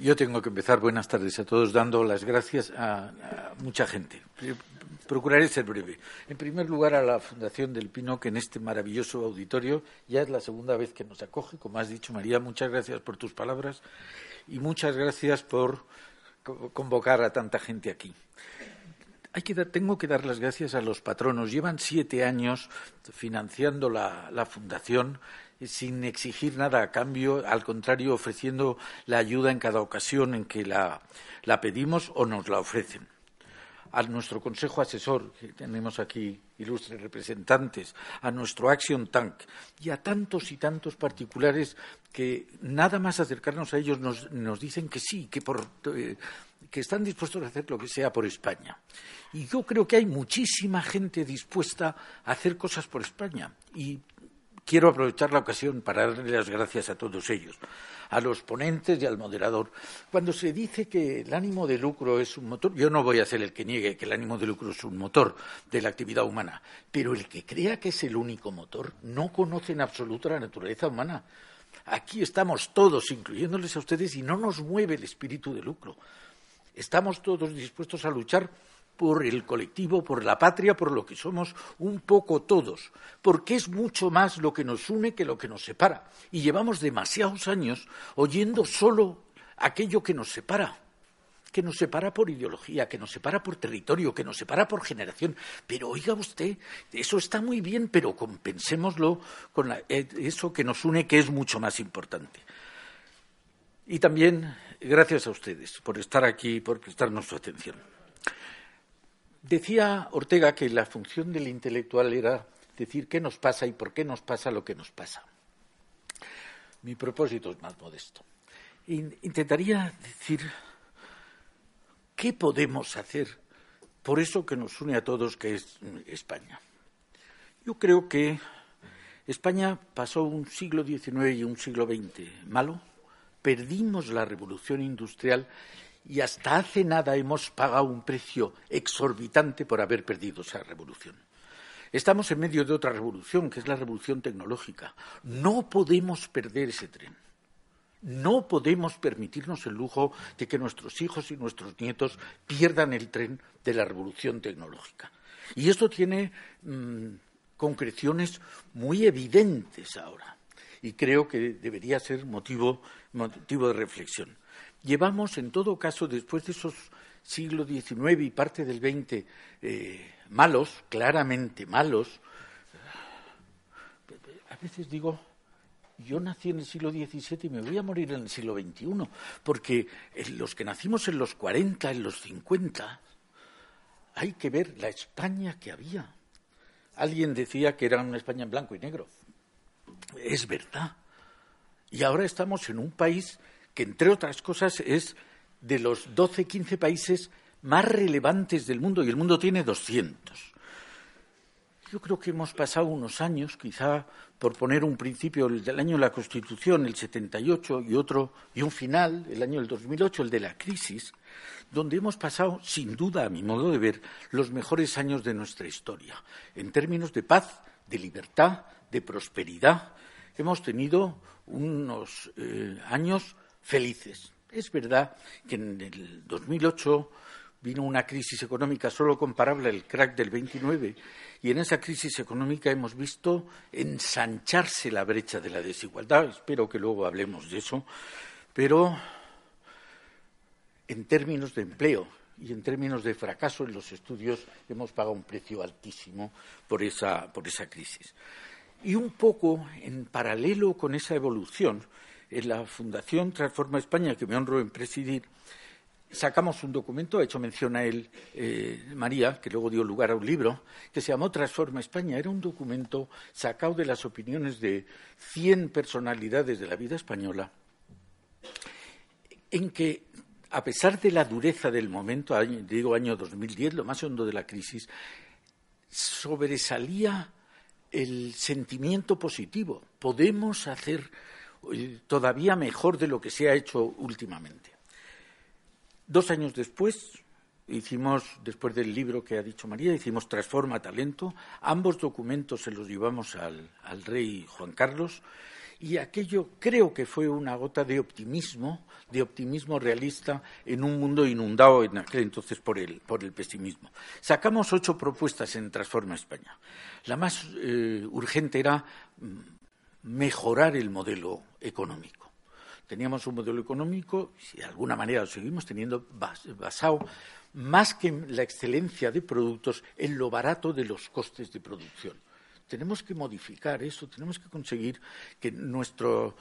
Yo tengo que empezar, buenas tardes a todos, dando las gracias a, mucha gente. Procuraré ser breve. En primer lugar, a la Fundación del Pino, que en este maravilloso auditorio ya es la segunda vez que nos acoge. Como has dicho, María, muchas gracias por tus palabras y muchas gracias por convocar a tanta gente aquí. Hay que tengo que dar las gracias a los patronos. Llevan siete años financiando la, la fundación sin exigir nada a cambio, al contrario, ofreciendo la ayuda en cada ocasión en que la, pedimos o nos la ofrecen. A nuestro consejo asesor, que tenemos aquí ilustres representantes, a nuestro Action Tank y a tantos y tantos particulares que nada más acercarnos a ellos nos, dicen que sí, que, eh, que están dispuestos a hacer lo que sea por España. Y yo creo que hay muchísima gente dispuesta a hacer cosas por España. Y quiero aprovechar la ocasión para darle las gracias a todos ellos, a los ponentes y al moderador. Cuando se dice que el ánimo de lucro es un motor, yo no voy a ser el que niegue que el ánimo de lucro es un motor de la actividad humana, pero el que crea que es el único motor no conoce en absoluto la naturaleza humana. Aquí estamos todos, incluyéndoles a ustedes, y no nos mueve el espíritu de lucro. Estamos todos dispuestos a luchar por el colectivo, por la patria, por lo que somos un poco todos, porque es mucho más lo que nos une que lo que nos separa. Y llevamos demasiados años oyendo solo aquello que nos separa, que nos separa por ideología, que nos separa por territorio, que nos separa por generación. Pero oiga usted, eso está muy bien, pero compensémoslo con eh, eso que nos une, que es mucho más importante. Y también gracias a ustedes por estar aquí y por prestarnos su atención. Decía Ortega que la función del intelectual era decir qué nos pasa y por qué nos pasa lo que nos pasa. Mi propósito es más modesto. Intentaría decir qué podemos hacer por eso que nos une a todos, que es España. Yo creo que España pasó un siglo XIX y un siglo XX malo, perdimos la revolución industrial y hasta hace nada hemos pagado un precio exorbitante por haber perdido esa revolución. Estamos en medio de otra revolución, que es la revolución tecnológica. No podemos perder ese tren. No podemos permitirnos el lujo de que nuestros hijos y nuestros nietos pierdan el tren de la revolución tecnológica. Y esto tiene mm, concreciones muy evidentes ahora. Y creo que debería ser motivo de reflexión. Llevamos, en todo caso, después de esos siglos XIX y parte del XX eh, malos, claramente malos, a veces digo, yo nací en el siglo XVII y me voy a morir en el siglo XXI, porque los que nacimos en los 40, en los 50, hay que ver la España que había. Alguien decía que era una España en blanco y negro. Es verdad. Y ahora estamos en un país que entre otras cosas es de los 12, 15 países más relevantes del mundo, y el mundo tiene 200. Yo creo que hemos pasado unos años, quizá por poner un principio, el del año de la Constitución, el 78, y otro, y un final, el año del 2008, el de la crisis, donde hemos pasado, sin duda, a mi modo de ver, los mejores años de nuestra historia, en términos de paz, de libertad, de prosperidad. Hemos tenido unos eh, años felices. Es verdad que en el 2008 vino una crisis económica solo comparable al crack del 29 y en esa crisis económica hemos visto ensancharse la brecha de la desigualdad. Espero que luego hablemos de eso. Pero en términos de empleo y en términos de fracaso en los estudios hemos pagado un precio altísimo por esa, por esa crisis. Y un poco en paralelo con esa evolución, en la Fundación Transforma España, que me honro en presidir, sacamos un documento, ha hecho mención a él eh, María, que luego dio lugar a un libro, que se llamó Transforma España. Era un documento sacado de las opiniones de 100 personalidades de la vida española, en que, a pesar de la dureza del momento, digo año 2010, lo más hondo de la crisis, sobresalía el sentimiento positivo. Podemos hacer eh, todavía mejor de lo que se ha hecho últimamente. Dos años después, hicimos, después del libro que ha dicho María, hicimos Transforma Talento. Ambos documentos se los llevamos al, rey Juan Carlos y aquello creo que fue una gota de optimismo, de optimismo realista en un mundo inundado en aquel entonces por el, por el pesimismo. Sacamos ocho propuestas en Transforma España. La más eh, urgente era mm, mejorar el modelo económico teníamos un modelo económico, y de alguna manera lo seguimos teniendo, basado más que en la excelencia de productos, en lo barato de los costes de producción. Tenemos que modificar eso, tenemos que conseguir que eh, nuestros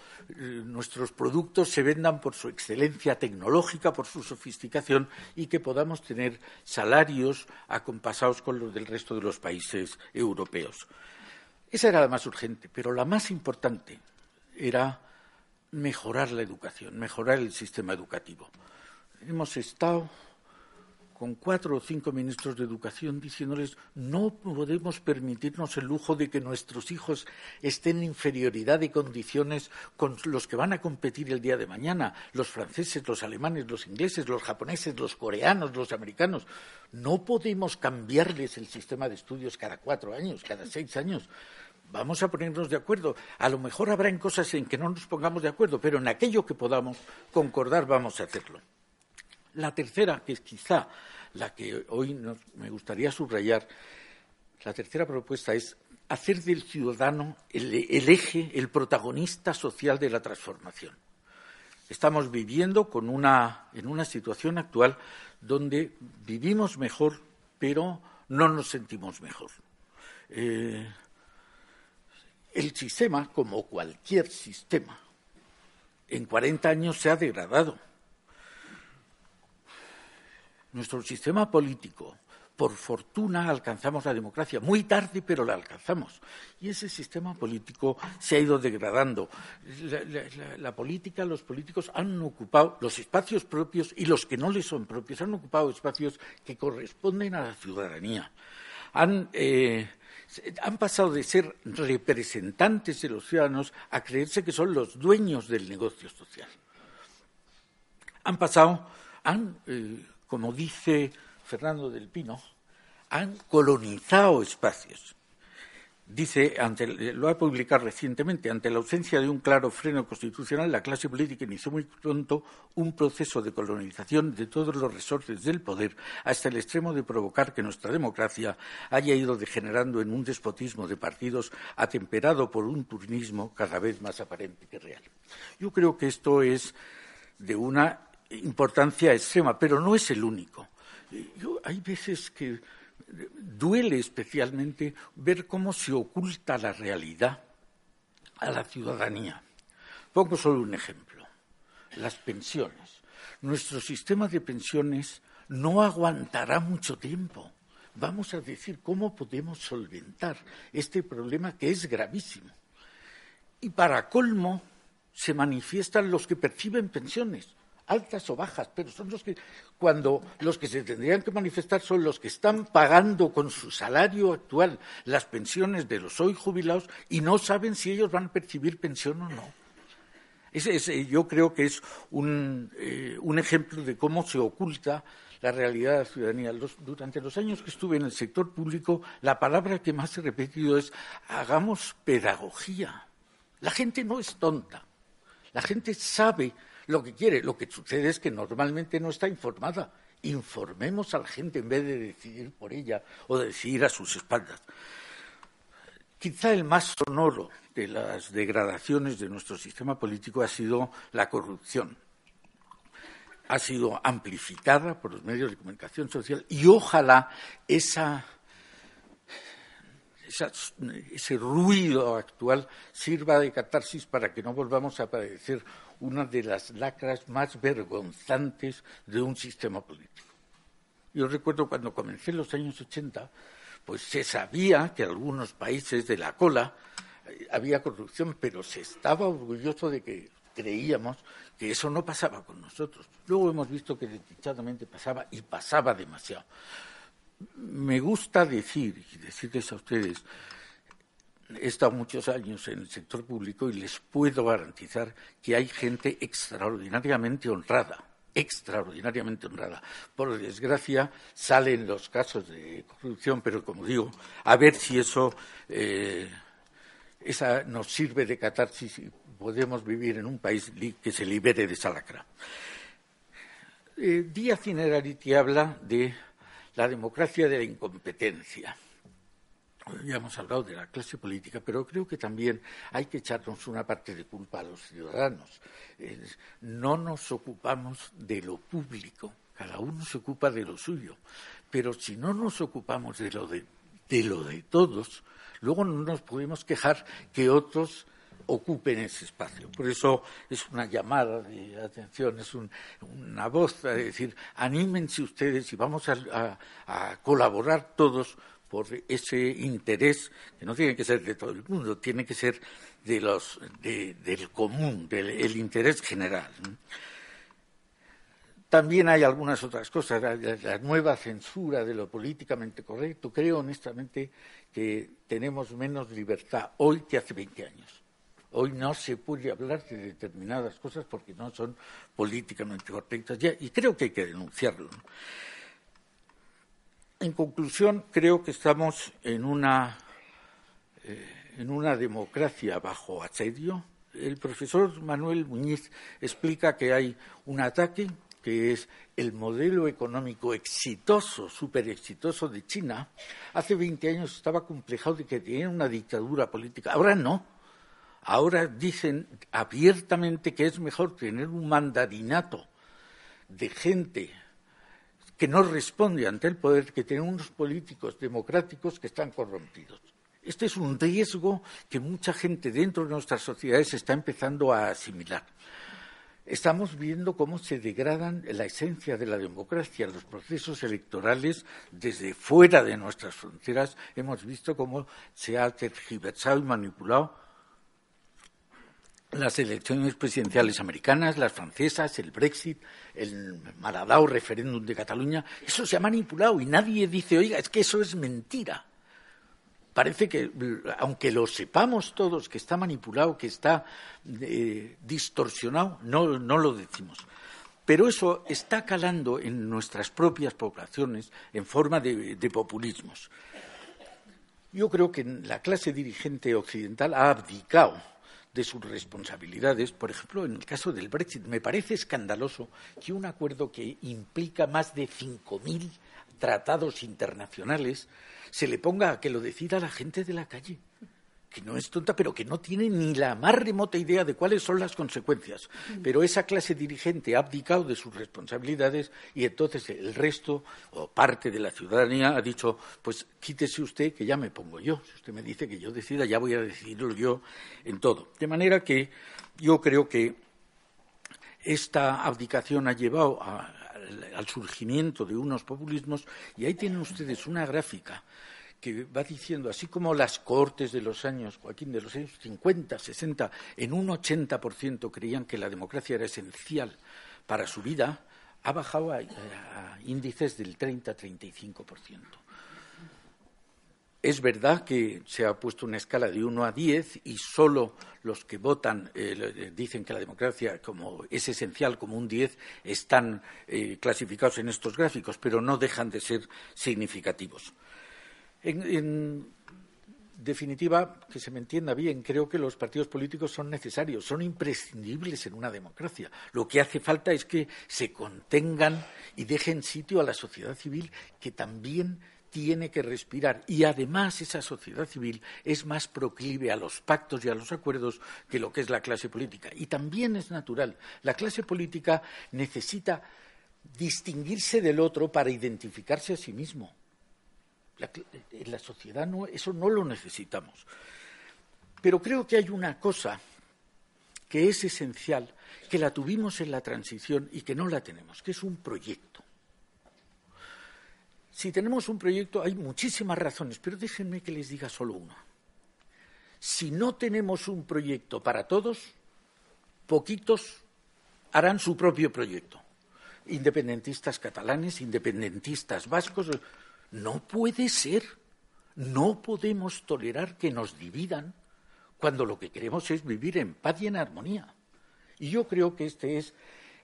productos se vendan por su excelencia tecnológica, por su sofisticación y que podamos tener salarios acompasados con los del resto de los países europeos. Esa era la más urgente, pero la más importante era mejorar la educación, mejorar el sistema educativo. Hemos estado con cuatro o cinco ministros de educación diciéndoles no podemos permitirnos el lujo de que nuestros hijos estén en inferioridad de condiciones con los que van a competir el día de mañana, los franceses, los alemanes, los ingleses, los japoneses, los coreanos, los americanos. No podemos cambiarles el sistema de estudios cada cuatro años, cada seis años. Vamos a ponernos de acuerdo. A lo mejor habrá en cosas en que no nos pongamos de acuerdo, pero en aquello que podamos concordar vamos a hacerlo. La tercera, que es quizá la que hoy me gustaría subrayar, la tercera propuesta es hacer del ciudadano el, eje, el protagonista social de la transformación. Estamos viviendo en una situación actual donde vivimos mejor, pero no nos sentimos mejor. Eh, el sistema, como cualquier sistema, en 40 años se ha degradado. Nuestro sistema político, por fortuna, alcanzamos la democracia, muy tarde, pero la alcanzamos. Y ese sistema político se ha ido degradando. La, política, los políticos han ocupado los espacios propios y los que no les son propios, han ocupado espacios que corresponden a la ciudadanía. Han eh, pasado de ser representantes de los ciudadanos a creerse que son los dueños del negocio social. Han pasado, han, eh, como dice Fernando del Pino, han colonizado espacios Dice, lo ha publicado recientemente, ante la ausencia de un claro freno constitucional, la clase política inició muy pronto un proceso de colonización de todos los resortes del poder, hasta el extremo de provocar que nuestra democracia haya ido degenerando en un despotismo de partidos atemperado por un turnismo cada vez más aparente que real. Yo creo que esto es de una importancia extrema, pero no es el único. hay veces que duele especialmente ver cómo se oculta la realidad a la ciudadanía. Pongo solo un ejemplo. Las pensiones. Nuestro sistema de pensiones no aguantará mucho tiempo. Vamos a decir cómo podemos solventar este problema que es gravísimo. Y para colmo, se manifiestan los que perciben pensiones altas o bajas, pero son los que, cuando los que se tendrían que manifestar son los que están pagando con su salario actual las pensiones de los hoy jubilados y no saben si ellos van a percibir pensión o no. yo creo que es un, eh, un, ejemplo de cómo se oculta la realidad de la ciudadanía. durante los años que estuve en el sector público, la palabra que más he repetido es hagamos pedagogía. La gente no es tonta. La gente sabe lo que quiere. Lo que sucede es que normalmente no está informada. Informemos a la gente en vez de decidir por ella o de decidir a sus espaldas. Quizá el más sonoro de las degradaciones de nuestro sistema político ha sido la corrupción. Ha sido amplificada por los medios de comunicación social y ojalá esa ese ruido actual sirva de catarsis para que no volvamos a padecer una de las lacras más vergonzantes de un sistema político. Yo recuerdo cuando comencé en los años 80, pues se sabía que algunos países de la cola eh, había corrupción, pero se estaba orgulloso de que creíamos que eso no pasaba con nosotros. Luego hemos visto que desdichadamente pasaba y pasaba demasiado. Me gusta decir y decirles a ustedes, he estado muchos años en el sector público y les puedo garantizar que hay gente extraordinariamente honrada, extraordinariamente honrada. Por desgracia salen los casos de corrupción, pero como digo, a ver si eso eh, nos sirve de catarsis y podemos vivir en un país que se libere de esa lacra. Eh, Díaz Inerarity habla de la democracia de la incompetencia. Ya hemos hablado de la clase política, pero creo que también hay que echarnos una parte de culpa a los ciudadanos. no nos ocupamos de lo público, cada uno se ocupa de lo suyo. Pero si no nos ocupamos de lo de, lo de todos, luego no nos podemos quejar que otros ocupen ese espacio. Por eso es una llamada de atención, es una voz a decir, anímense ustedes y vamos a, colaborar todos por ese interés, que no tiene que ser de todo el mundo, tiene que ser de los, del común, del interés general. También hay algunas otras cosas, la, nueva censura de lo políticamente correcto. Creo honestamente que tenemos menos libertad hoy que hace 20 años. Hoy no se puede hablar de determinadas cosas porque no son políticamente correctas ya, y creo que hay que denunciarlo. En conclusión, creo que estamos en una, eh, en una democracia bajo asedio. El profesor Manuel Muñiz explica que hay un ataque que es el modelo económico exitoso, súper exitoso de China, hace 20 años estaba complejado de que tenía una dictadura política. Ahora no. Ahora dicen abiertamente que es mejor tener un mandarinato de gente que no responde ante el poder que tener unos políticos democráticos que están corrompidos. Este es un riesgo que mucha gente dentro de nuestras sociedades está empezando a asimilar. Estamos viendo cómo se degradan la esencia de la democracia, los procesos electorales desde fuera de nuestras fronteras. Hemos visto cómo se ha tergiversado y manipulado las elecciones presidenciales americanas, las francesas, el Brexit, el maladao referéndum de Cataluña. Eso se ha manipulado y nadie dice, oiga, es que eso es mentira parece que, aunque lo sepamos todos, que está manipulado, que está eh, distorsionado, no, lo decimos. Pero eso está calando en nuestras propias poblaciones en forma de populismos. Yo creo que la clase dirigente occidental ha abdicado de sus responsabilidades. Por ejemplo, en el caso del Brexit, me parece escandaloso que un acuerdo que implica más de 5.000 tratados internacionales se le ponga a que lo decida la gente de la calle, que no es tonta, pero que no tiene ni la más remota idea de cuáles son las consecuencias. Pero esa clase dirigente ha abdicado de sus responsabilidades y entonces el resto o parte de la ciudadanía ha dicho, pues quítese usted que ya me pongo yo. Si usted me dice que yo decida, ya voy a decidirlo yo en todo. De manera que yo creo que esta abdicación ha llevado a, al surgimiento de unos populismos y ahí tienen ustedes una gráfica que va diciendo, así como las cortes de los años, Joaquín, de los años 50, 60, en un 80% creían que la democracia era esencial para su vida, ha bajado a, a índices del 30-35%. Es verdad que se ha puesto una escala de 1 a 10 y solo los que votan eh, dicen que la democracia como es esencial como un 10 están eh, clasificados en estos gráficos, pero no dejan de ser significativos. En, definitiva, que se me entienda bien, creo que los partidos políticos son necesarios, son imprescindibles en una democracia. Lo que hace falta es que se contengan y dejen sitio a la sociedad civil que también tiene que respirar. Y además esa sociedad civil es más proclive a los pactos y a los acuerdos que lo que es la clase política. Y también es natural. La clase política necesita distinguirse del otro para identificarse a sí mismo. En la sociedad no, eso no lo necesitamos. Pero creo que hay una cosa que es esencial, que la tuvimos en la transición y que no la tenemos, que es un proyecto. Si tenemos un proyecto, hay muchísimas razones, pero déjenme que les diga solo una. Si no tenemos un proyecto para todos, poquitos harán su propio proyecto. Independentistas catalanes, independentistas vascos, no puede ser. No podemos tolerar que nos dividan cuando lo que queremos es vivir en paz y en armonía. Y yo creo que este es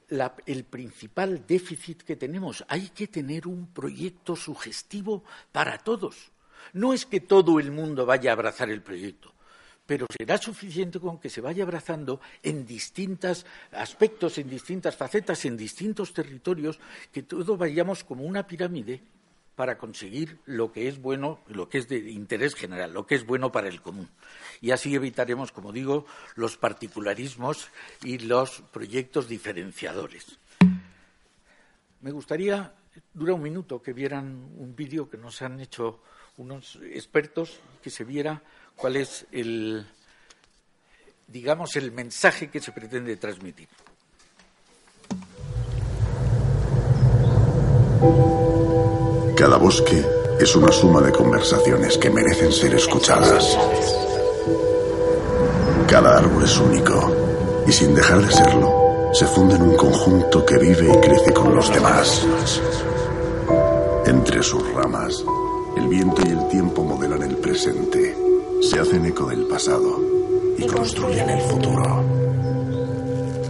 el principal déficit que tenemos. Hay que tener un proyecto sugestivo para todos. No es que todo el mundo vaya a abrazar el proyecto, pero será suficiente con que se vaya abrazando en distintos aspectos, en distintas facetas, en distintos territorios, que todos vayamos como una pirámide para conseguir lo que es bueno, lo que es de interés general, lo que es bueno para el común. Y así evitaremos, como digo, los particularismos y los proyectos diferenciadores. Me gustaría, dura un minuto, que vieran un vídeo que nos han hecho unos expertos, que se viera cuál es el, digamos, el mensaje que se pretende transmitir. Cada bosque es una suma de conversaciones que merecen ser escuchadas. Cada árbol es único y sin dejar de serlo, se funde en un conjunto que vive y crece con los demás. Entre sus ramas, el viento y el tiempo modelan el presente, se hacen eco del pasado y construyen el futuro.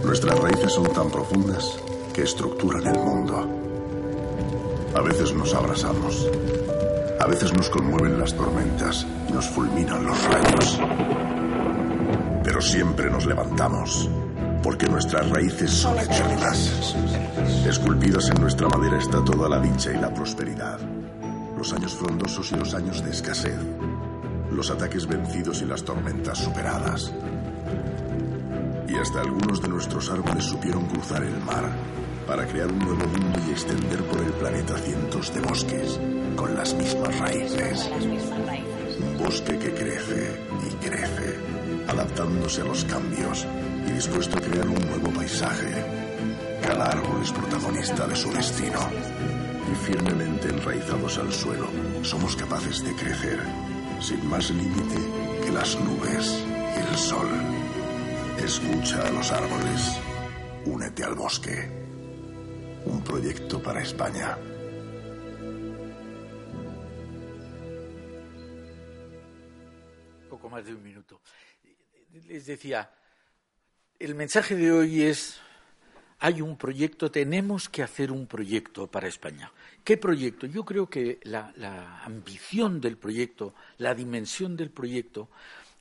Nuestras raíces son tan profundas que estructuran el mundo a veces nos abrazamos. A veces nos conmueven las tormentas nos fulminan los rayos. Pero siempre nos levantamos, porque nuestras raíces son eternas. Esculpidas en nuestra madera está toda la dicha y la prosperidad. Los años frondosos y los años de escasez. Los ataques vencidos y las tormentas superadas. Y hasta algunos de nuestros árboles supieron cruzar el mar para crear un nuevo mundo y extender por el planeta cientos de bosques con las mismas raíces. Un bosque que crece y crece, adaptándose a los cambios y dispuesto a crear un nuevo paisaje. Cada árbol es protagonista de su destino. Y firmemente enraizados al suelo, somos capaces de crecer, sin más límite que las nubes y el sol. Escucha a los árboles. Únete al bosque un proyecto para España. Poco más de un minuto. Les decía, el mensaje de hoy es, hay un proyecto, tenemos que hacer un proyecto para España. ¿Qué proyecto? Yo creo que la, la ambición del proyecto, la dimensión del proyecto,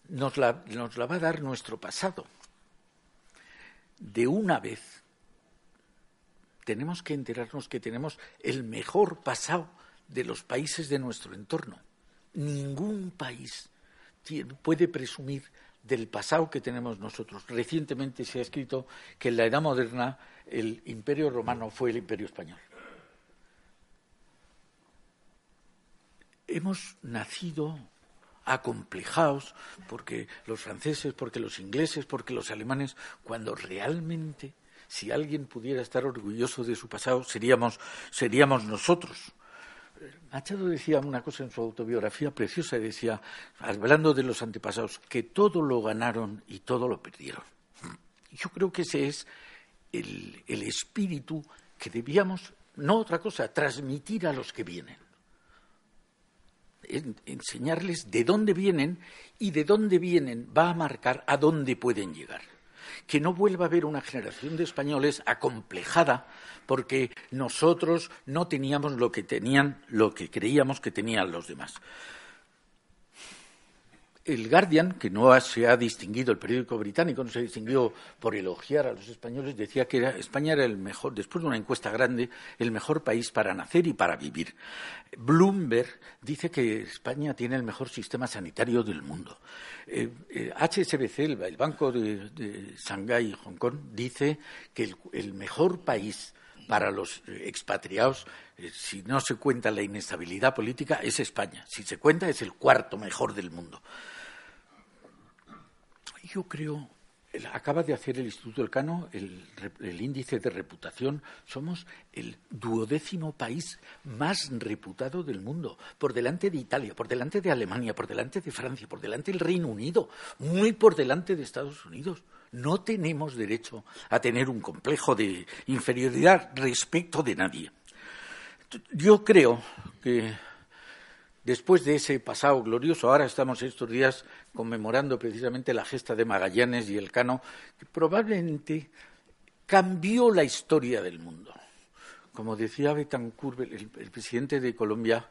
nos la, nos la va a dar nuestro pasado. De una vez tenemos que enterarnos que tenemos el mejor pasado de los países de nuestro entorno. Ningún país puede presumir del pasado que tenemos nosotros. Recientemente se ha escrito que en la Edad Moderna el Imperio Romano fue el Imperio Español. Hemos nacido acomplejados porque los franceses, porque los ingleses, porque los alemanes, cuando realmente si alguien pudiera estar orgulloso de su pasado, seríamos, nosotros. Machado decía una cosa en su autobiografía preciosa, decía, hablando de los antepasados, que todo lo ganaron y todo lo perdieron. Yo creo que ese es el espíritu que debíamos, no otra cosa, transmitir a los que vienen. enseñarles de dónde vienen y de dónde vienen va a marcar a dónde pueden llegar que no vuelva a haber una generación de españoles acomplejada porque nosotros no teníamos lo que tenían, lo que creíamos que tenían los demás el Guardian, que no se ha distinguido, el periódico británico no se distinguió por elogiar a los españoles, decía que España era el mejor, después de una encuesta grande, el mejor país para nacer y para vivir. Bloomberg dice que España tiene el mejor sistema sanitario del mundo. HSBC, eh, eh, el, Banco de, Shanghái y Hong Kong, dice que el, mejor país para los expatriados, eh, si no se cuenta la inestabilidad política, es España. Si se cuenta, es el cuarto mejor del mundo. Yo creo acaba de hacer el Instituto Elcano el, el índice de reputación. Somos el duodécimo país más reputado del mundo, por delante de Italia, por delante de Alemania, por delante de Francia, por delante del Reino Unido, muy por delante de Estados Unidos. No tenemos derecho a tener un complejo de inferioridad respecto de nadie. Yo creo que Después de ese pasado glorioso, ahora estamos estos días conmemorando precisamente la gesta de Magallanes y el Cano, que probablemente cambió la historia del mundo. Como decía Betancourt, el, presidente de Colombia,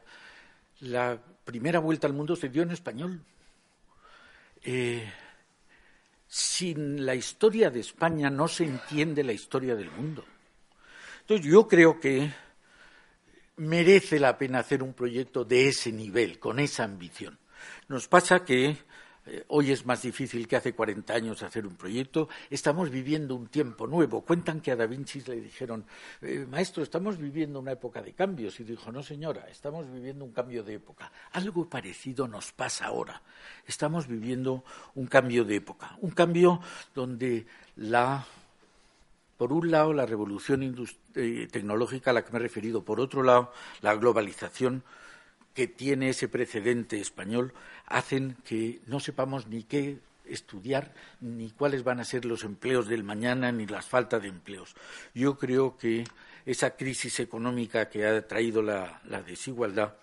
la primera vuelta al mundo se dio en español. Eh, sin la historia de España no se entiende la historia del mundo. Entonces yo creo que merece la pena hacer un proyecto de ese nivel, con esa ambición. Nos pasa que eh, hoy es más difícil que hace 40 años hacer un proyecto. Estamos viviendo un tiempo nuevo. Cuentan que a Da Vinci le dijeron, eh, maestro, estamos viviendo una época de cambios. Y dijo, no, señora, estamos viviendo un cambio de época. Algo parecido nos pasa ahora. Estamos viviendo un cambio de época. Un cambio donde la por un lado, la revolución eh, tecnológica a la que me he referido. Por otro lado, la globalización que tiene ese precedente español hacen que no sepamos ni qué estudiar ni cuáles van a ser los empleos del mañana ni las faltas de empleos. Yo creo que esa crisis económica que ha traído la desigualdad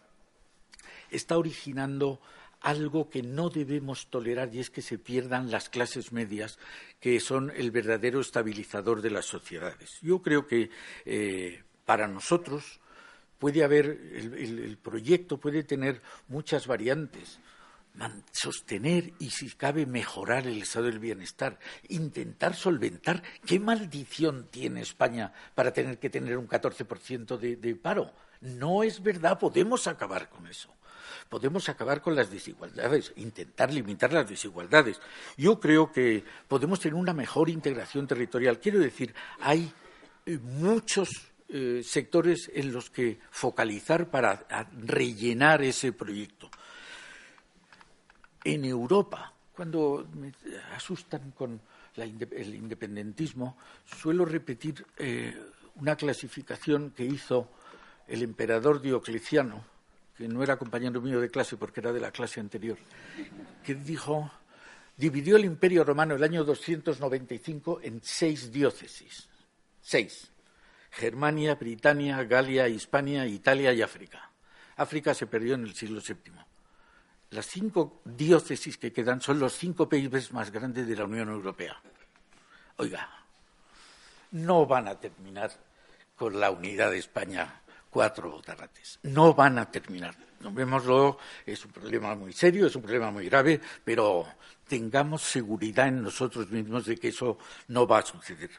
está originando algo que no debemos tolerar y es que se pierdan las clases medias, que son el verdadero estabilizador de las sociedades. Yo creo que eh, para nosotros puede haber, el, proyecto puede tener muchas variantes sostener y, si cabe, mejorar el estado del bienestar, intentar solventar qué maldición tiene España para tener que tener un 14% de paro. No es verdad, podemos acabar con eso podemos acabar con las desigualdades, intentar limitar las desigualdades. Yo creo que podemos tener una mejor integración territorial. Quiero decir, hay eh, muchos eh, sectores en los que focalizar para rellenar ese proyecto. En Europa, cuando me asustan con el independentismo, suelo repetir eh, una clasificación que hizo el emperador Diocleciano que no era compañero mío de clase porque era de la clase anterior, que dijo, dividió el imperio romano el año 295 en seis diócesis. Seis. Germania, Britania, Galia, Hispania, Italia y África. África se perdió en el siglo VII. Las cinco diócesis que quedan son los cinco países más grandes de la Unión Europea. Oiga, no van a terminar con la unidad de España cuatro botarrates. No van a terminar. Vémoslo, es un problema muy serio, es un problema muy grave, pero tengamos seguridad en nosotros mismos de que eso no va a suceder.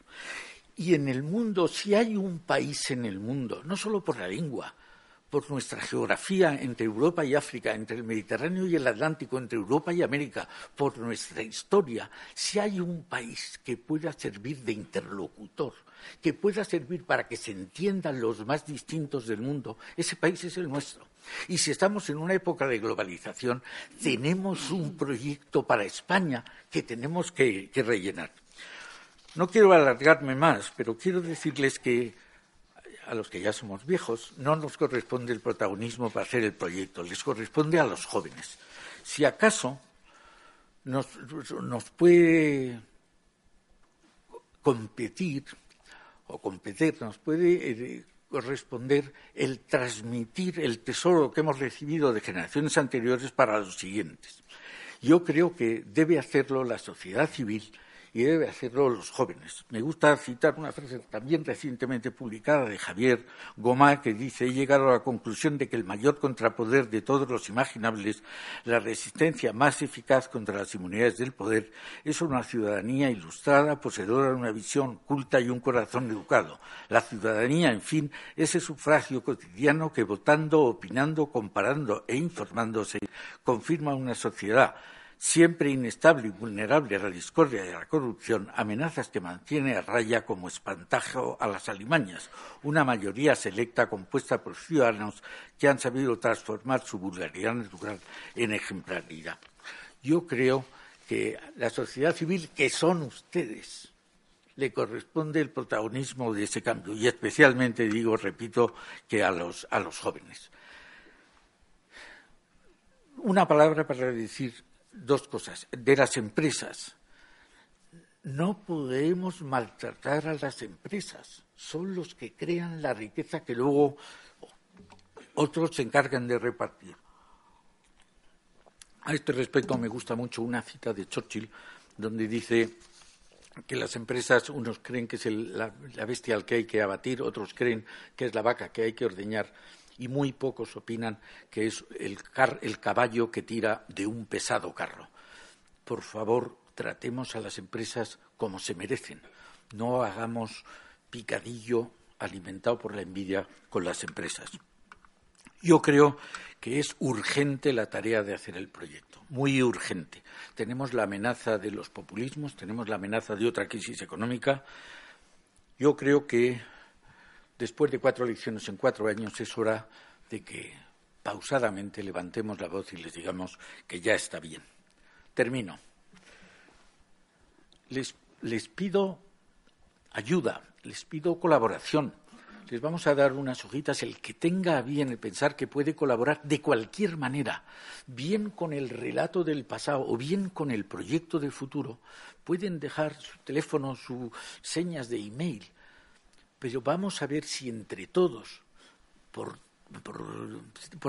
Y en el mundo, si hay un país en el mundo, no solo por la lengua, por nuestra geografía entre Europa y África, entre el Mediterráneo y el Atlántico, entre Europa y América, por nuestra historia, si hay un país que pueda servir de interlocutor, que pueda servir para que se entiendan los más distintos del mundo, ese país es el nuestro. Y si estamos en una época de globalización, tenemos un proyecto para España que tenemos que, rellenar. No quiero alargarme más, pero quiero decirles que a los que ya somos viejos, no nos corresponde el protagonismo para hacer el proyecto, les corresponde a los jóvenes. Si acaso nos, puede competir o competir, nos puede eh, corresponder el transmitir el tesoro que hemos recibido de generaciones anteriores para los siguientes. Yo creo que debe hacerlo la sociedad civil y debe hacerlo los jóvenes. Me gusta citar una frase también recientemente publicada de Javier Gomá que dice, he llegado a la conclusión de que el mayor contrapoder de todos los imaginables, la resistencia más eficaz contra las inmunidades del poder, es una ciudadanía ilustrada, poseedora de una visión culta y un corazón educado. La ciudadanía, en fin, ese sufragio cotidiano que votando, opinando, comparando e informándose confirma una sociedad siempre inestable y vulnerable a la discordia y a la corrupción, amenazas que mantiene a raya como espantajo a las alimañas, una mayoría selecta compuesta por ciudadanos que han sabido transformar su vulgaridad natural en ejemplaridad. Yo creo que la sociedad civil, que son ustedes, le corresponde el protagonismo de ese cambio y especialmente digo, repito, que a los, a los jóvenes. Una palabra para decir dos cosas. De las empresas. No podemos maltratar a las empresas. Son los que crean la riqueza que luego otros se encargan de repartir. A este respecto me gusta mucho una cita de Churchill donde dice que las empresas, unos creen que es la, bestia al que hay que abatir, otros creen que es la vaca que hay que ordeñar y muy pocos opinan que es el, caballo que tira de un pesado carro. Por favor, tratemos a las empresas como se merecen. No hagamos picadillo alimentado por la envidia con las empresas. Yo creo que es urgente la tarea de hacer el proyecto, muy urgente. Tenemos la amenaza de los populismos, tenemos la amenaza de otra crisis económica. Yo creo que después de cuatro elecciones en cuatro años es hora de que pausadamente levantemos la voz y les digamos que ya está bien. Termino. Les, les pido ayuda, les pido colaboración les vamos a dar unas hojitas, el que tenga bien pensar que puede colaborar de cualquier manera, bien con el relato del pasado o bien con el proyecto del futuro, pueden dejar su teléfono, sus señas de email, pero vamos a ver si entre todos, por,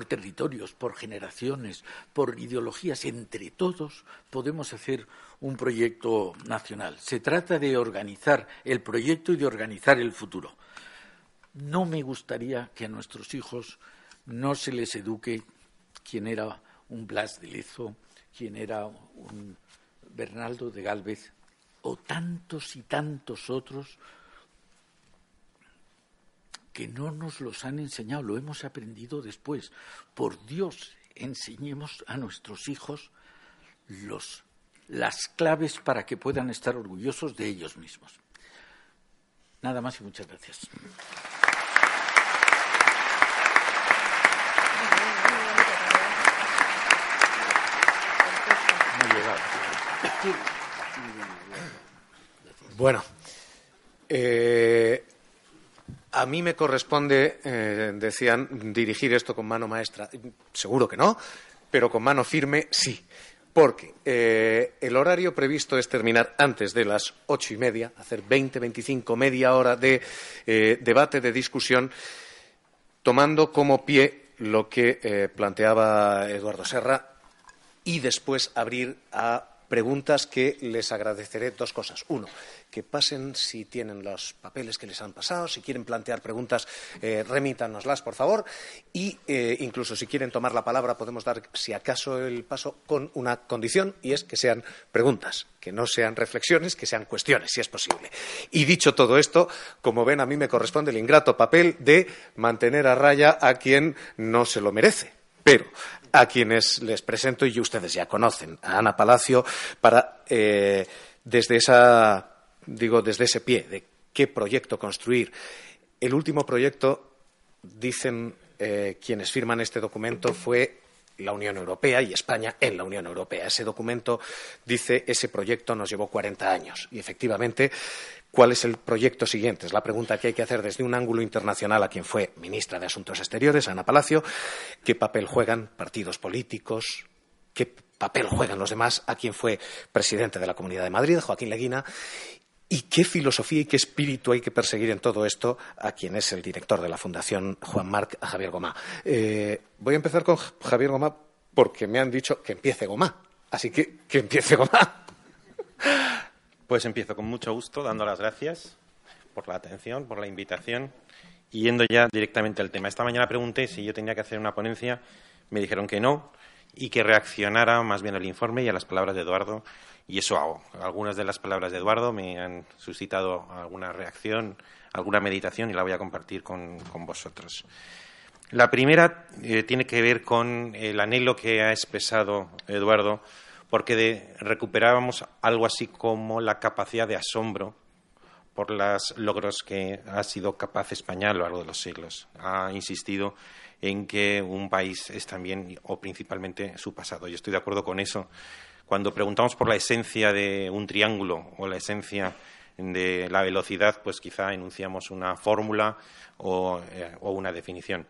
territorios, por generaciones, por ideologías, entre todos podemos hacer un proyecto nacional. Se trata de organizar el proyecto y de organizar el futuro. No me gustaría que a nuestros hijos no se les eduque quién era un Blas de Lezo, quién era un Bernaldo de Galvez o tantos y tantos otros que no nos los han enseñado, lo hemos aprendido después. Por Dios, enseñemos a nuestros hijos los, las claves para que puedan estar orgullosos de ellos mismos. Nada más y muchas gracias. Bueno, eh, a mí me corresponde, eh, decían, dirigir esto con mano maestra. Seguro que no, pero con mano firme sí. Porque eh, el horario previsto es terminar antes de las ocho y media, hacer veinte, veinticinco, media hora de debate, de discusión, tomando como pie lo que planteaba Eduardo Serra y después abrir a preguntas que les agradeceré dos cosas. Uno, que pasen si tienen los papeles que les han pasado, si quieren plantear preguntas, eh, remítanoslas, por favor. Y eh, incluso si quieren tomar la palabra, podemos dar, si acaso, el paso con una condición, y es que sean preguntas, que no sean reflexiones, que sean cuestiones, si es posible. Y dicho todo esto, como ven, a mí me corresponde el ingrato papel de mantener a raya a quien no se lo merece. Pero a quienes les presento y ustedes ya conocen, a Ana Palacio, para eh, desde esa digo desde ese pie de qué proyecto construir. El último proyecto, dicen eh, quienes firman este documento, fue la Unión Europea y España en la Unión Europea. Ese documento dice ese proyecto nos llevó 40 años y efectivamente ¿Cuál es el proyecto siguiente? Es la pregunta que hay que hacer desde un ángulo internacional a quien fue ministra de Asuntos Exteriores, Ana Palacio. ¿Qué papel juegan partidos políticos? ¿Qué papel juegan los demás? ¿A quien fue presidente de la Comunidad de Madrid, Joaquín Leguina? ¿Y qué filosofía y qué espíritu hay que perseguir en todo esto a quien es el director de la Fundación Juan Marc, Javier Gomá? Eh, voy a empezar con Javier Gomá porque me han dicho que empiece Gomá. Así que que empiece Gomá. Pues empiezo con mucho gusto, dando las gracias por la atención, por la invitación y yendo ya directamente al tema. Esta mañana pregunté si yo tenía que hacer una ponencia, me dijeron que no y que reaccionara más bien al informe y a las palabras de Eduardo y eso hago. Algunas de las palabras de Eduardo me han suscitado alguna reacción, alguna meditación y la voy a compartir con, vosotros. La primera eh, tiene que ver con el anhelo que ha expresado Eduardo porque recuperábamos algo así como la capacidad de asombro por los logros que ha sido capaz España a lo largo de los siglos. Ha insistido en que un país es también o principalmente su pasado. Yo estoy de acuerdo con eso. Cuando preguntamos por la esencia de un triángulo o la esencia de la velocidad, pues quizá enunciamos una fórmula o, eh, una definición.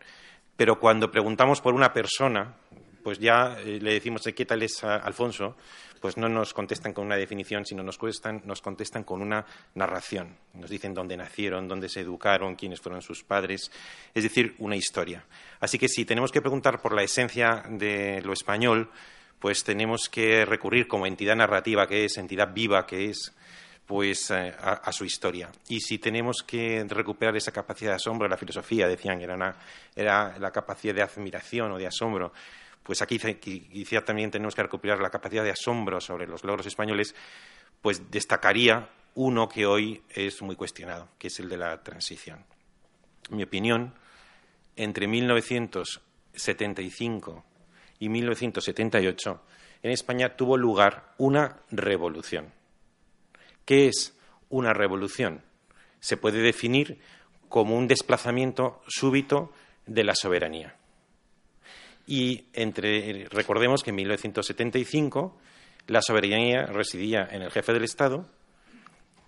Pero cuando preguntamos por una persona, pues ya eh, le decimos qué tal es Alfonso, pues no nos contestan con una definición, sino nos, nos contestan con una narración. Nos dicen dónde nacieron, dónde se educaron, quiénes fueron sus padres, es decir, una historia. Así que si tenemos que preguntar por la esencia de lo español, pues tenemos que recurrir como entidad narrativa que es, entidad viva que es, pues eh, a, su historia. Y si tenemos que recuperar esa capacidad de asombro, la filosofía decían era, era la capacidad de admiración o de asombro, pues aquí quizá también tenemos que recuperar la capacidad de asombro sobre los logros españoles, pues destacaría uno que hoy es muy cuestionado, que es el de la transición. En mi opinión, entre 1975 y 1978, en España tuvo lugar una revolución. ¿Qué es una revolución? Se puede definir como un desplazamiento súbito de la soberanía. Y entre, recordemos que en 1975 la soberanía residía en el jefe del Estado.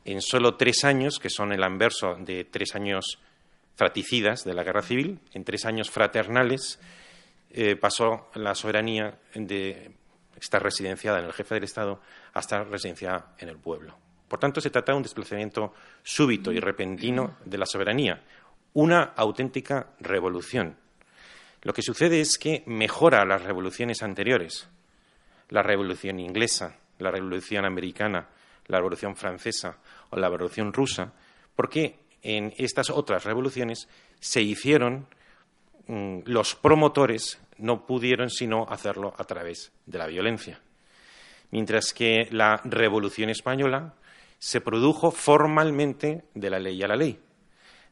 En solo tres años, que son el anverso de tres años fraticidas de la guerra civil, en tres años fraternales, eh, pasó la soberanía de estar residenciada en el jefe del Estado a estar residenciada en el pueblo. Por tanto, se trata de un desplazamiento súbito y repentino de la soberanía, una auténtica revolución lo que sucede es que mejora las revoluciones anteriores, la revolución inglesa, la revolución americana, la revolución francesa o la revolución rusa, porque en estas otras revoluciones se hicieron los promotores no pudieron sino hacerlo a través de la violencia. Mientras que la Revolución Española se produjo formalmente de la ley a la ley.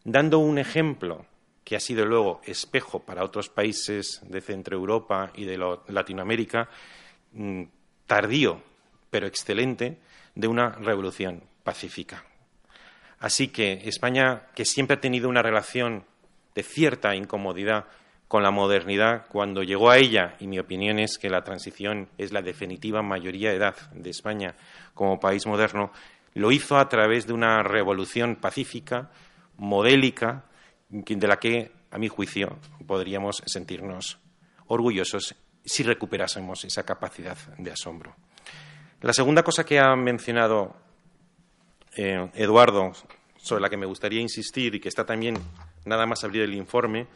Dando un ejemplo que ha sido luego espejo para otros países de Centro Europa y de Latinoamérica, mm, tardío pero excelente, de una revolución pacífica. Así que España, que siempre ha tenido una relación de cierta incomodidad con la modernidad, cuando llegó a ella, y mi opinión es que la transición es la definitiva mayoría de edad de España como país moderno, lo hizo a través de una revolución pacífica, modélica, de la que, a mi juicio, podríamos sentirnos orgullosos si recuperásemos esa capacidad de asombro. La segunda cosa que ha mencionado eh, Eduardo, sobre la que me gustaría insistir y que está también nada más abrir el informe,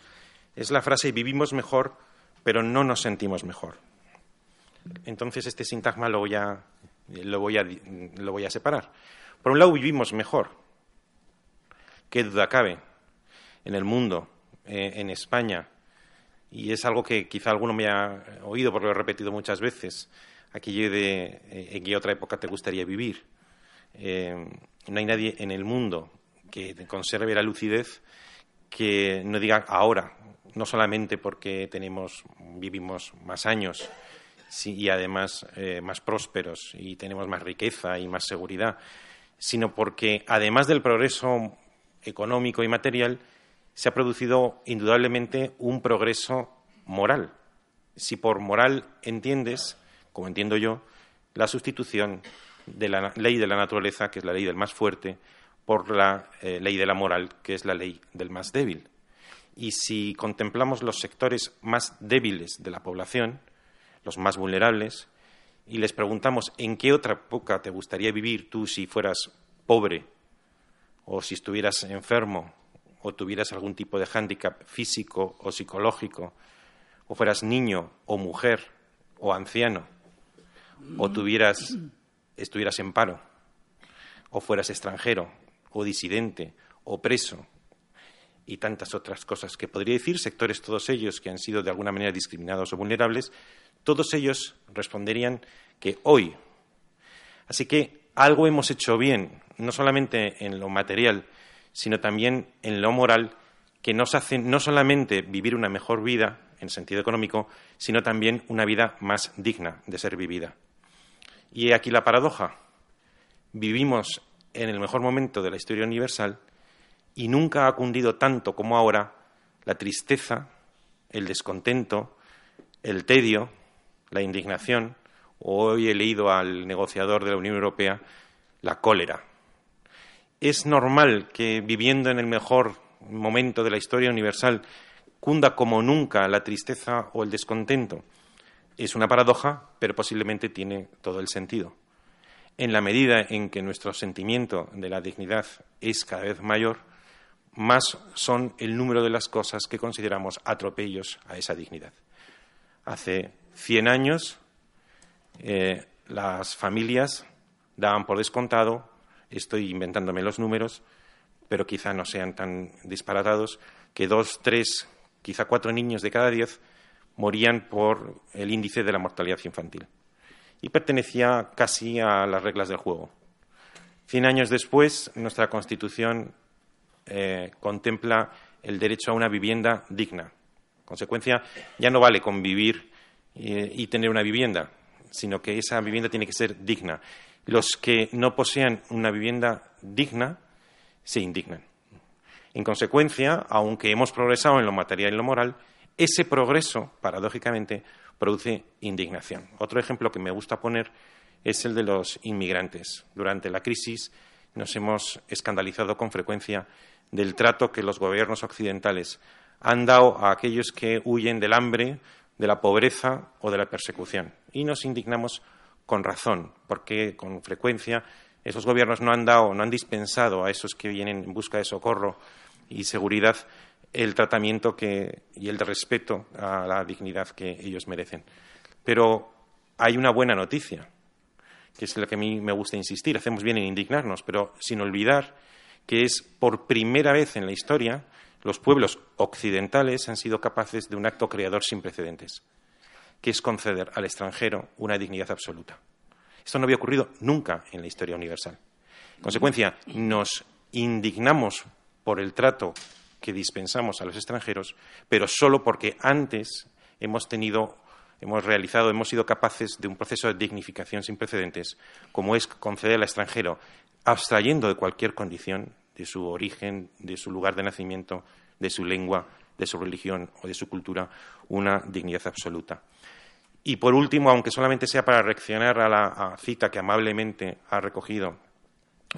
es la frase vivimos mejor, pero no nos sentimos mejor. Entonces, este sintagma lo voy a, lo voy a, lo voy a separar. Por un lado, vivimos mejor. Qué duda cabe en el mundo, eh, en España, y es algo que quizá alguno me ha oído porque lo he repetido muchas veces, aquello de eh, en qué otra época te gustaría vivir. Eh, no hay nadie en el mundo que conserve la lucidez que no diga ahora, no solamente porque tenemos, vivimos más años y además más prósperos y tenemos más riqueza y más seguridad, sino porque además del progreso económico y material, se ha producido indudablemente un progreso moral. Si por moral entiendes, como entiendo yo, la sustitución de la ley de la naturaleza, que es la ley del más fuerte, por la eh, ley de la moral, que es la ley del más débil. Y si contemplamos los sectores más débiles de la población, los más vulnerables, y les preguntamos en qué otra época te gustaría vivir tú si fueras pobre o si estuvieras enfermo o tuvieras algún tipo de hándicap físico o psicológico, o fueras niño o mujer o anciano, o tuvieras, estuvieras en paro, o fueras extranjero, o disidente, o preso, y tantas otras cosas que podría decir, sectores todos ellos que han sido de alguna manera discriminados o vulnerables, todos ellos responderían que hoy. Así que algo hemos hecho bien, no solamente en lo material, sino también en lo moral que nos hace no solamente vivir una mejor vida en sentido económico, sino también una vida más digna de ser vivida. Y aquí la paradoja. Vivimos en el mejor momento de la historia universal y nunca ha cundido tanto como ahora la tristeza, el descontento, el tedio, la indignación, hoy he leído al negociador de la Unión Europea, la cólera. Es normal que viviendo en el mejor momento de la historia universal cunda como nunca la tristeza o el descontento. Es una paradoja, pero posiblemente tiene todo el sentido. En la medida en que nuestro sentimiento de la dignidad es cada vez mayor, más son el número de las cosas que consideramos atropellos a esa dignidad. Hace 100 años eh, las familias daban por descontado, estoy inventándome los números, pero quizá no sean tan disparatados, que dos, tres, quizá cuatro niños de cada diez morían por el índice de la mortalidad infantil. Y pertenecía casi a las reglas del juego. Cien años después, nuestra Constitución eh, contempla el derecho a una vivienda digna. En consecuencia, ya no vale convivir eh, y tener una vivienda, sino que esa vivienda tiene que ser digna. Los que no posean una vivienda digna se indignan. En consecuencia, aunque hemos progresado en lo material y lo moral, ese progreso, paradójicamente, produce indignación. Otro ejemplo que me gusta poner es el de los inmigrantes. Durante la crisis nos hemos escandalizado con frecuencia del trato que los gobiernos occidentales han dado a aquellos que huyen del hambre, de la pobreza o de la persecución. Y nos indignamos con razón, porque con frecuencia esos gobiernos no han dado, no han dispensado a esos que vienen en busca de socorro y seguridad el tratamiento y el respeto a la dignidad que ellos merecen. Pero hay una buena noticia, que es la que a mí me gusta insistir. Hacemos bien en indignarnos, pero sin olvidar que es por primera vez en la historia los pueblos occidentales han sido capaces de un acto creador sin precedentes, que es conceder al extranjero una dignidad absoluta. Esto no había ocurrido nunca en la historia universal. En consecuencia, nos indignamos por el trato que dispensamos a los extranjeros, pero solo porque antes hemos tenido hemos realizado, hemos sido capaces de un proceso de dignificación sin precedentes, como es conceder al extranjero, abstrayendo de cualquier condición, de su origen, de su lugar de nacimiento, de su lengua, de su religión o de su cultura, una dignidad absoluta. Y por último, aunque solamente sea para reaccionar a la cita que amablemente ha recogido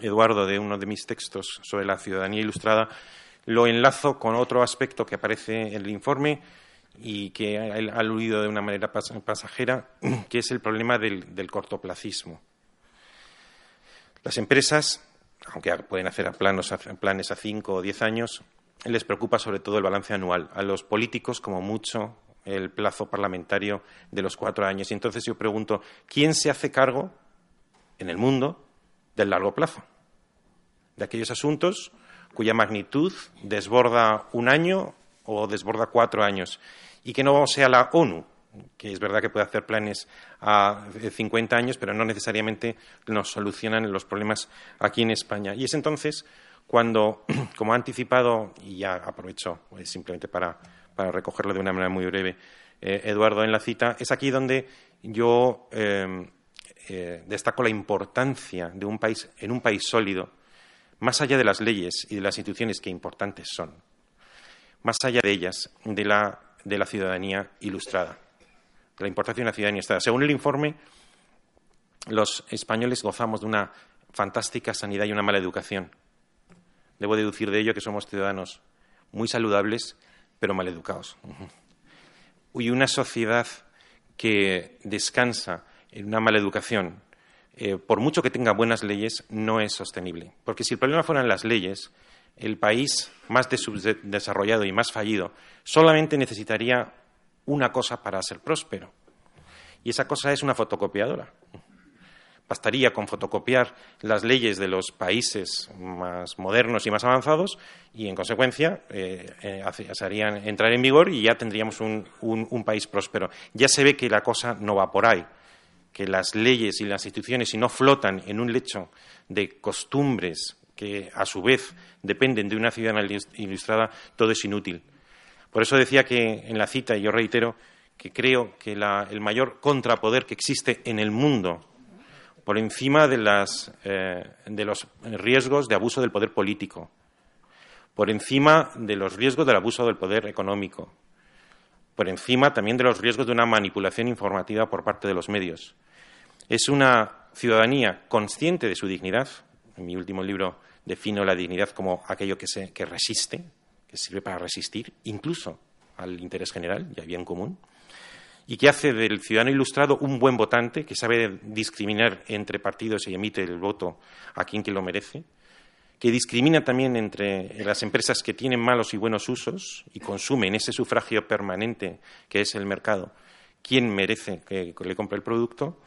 Eduardo de uno de mis textos sobre la ciudadanía ilustrada, lo enlazo con otro aspecto que aparece en el informe y que ha aludido de una manera pasajera, que es el problema del, cortoplacismo. Las empresas, aunque pueden hacer planes a cinco o diez años, les preocupa sobre todo el balance anual. A los políticos, como mucho, el plazo parlamentario de los cuatro años. Y entonces yo pregunto, ¿quién se hace cargo en el mundo del largo plazo? De aquellos asuntos cuya magnitud desborda un año o desborda cuatro años. Y que no sea la ONU, que es verdad que puede hacer planes a 50 años, pero no necesariamente nos solucionan los problemas aquí en España. Y es entonces cuando, como ha anticipado, y ya aprovecho pues, simplemente para, recogerlo de una manera muy breve, eh, Eduardo en la cita, es aquí donde yo eh, eh, destaco la importancia de un país, en un país sólido, más allá de las leyes y de las instituciones que importantes son, más allá de ellas, de la, de la ciudadanía ilustrada, de la importancia de una ciudadanía ilustrada. Según el informe, los españoles gozamos de una fantástica sanidad y una mala educación. Debo deducir de ello que somos ciudadanos muy saludables, pero mal educados. Y una sociedad que descansa en una mala educación, eh, por mucho que tenga buenas leyes, no es sostenible. Porque si el problema fueran las leyes, el país más desarrollado y más fallido solamente necesitaría una cosa para ser próspero. Y esa cosa es una fotocopiadora. Bastaría con fotocopiar las leyes de los países más modernos y más avanzados y, en consecuencia, eh, eh, harían entrar en vigor y ya tendríamos un país próspero. Ya se ve que la cosa no va por ahí que las leyes y las instituciones, si no flotan en un lecho de costumbres que, a su vez, dependen de una ciudadanía ilustrada, todo es inútil. Por eso decía que en la cita, y yo reitero, que creo que el mayor contrapoder que existe en el mundo por encima de, de los riesgos de abuso del poder político, por encima de los riesgos del abuso del poder económico, por encima también de los riesgos de una manipulación informativa por parte de los medios. Es una ciudadanía consciente de su dignidad. En mi último libro defino la dignidad como aquello que, se, que resiste, que sirve para resistir, incluso al interés general y al bien común, y que hace del ciudadano ilustrado un buen votante que sabe discriminar entre partidos y emite el voto a quien que lo merece, que discrimina también entre las empresas que tienen malos y buenos usos y consumen ese sufragio permanente que es el mercado, quién merece que le compre el producto,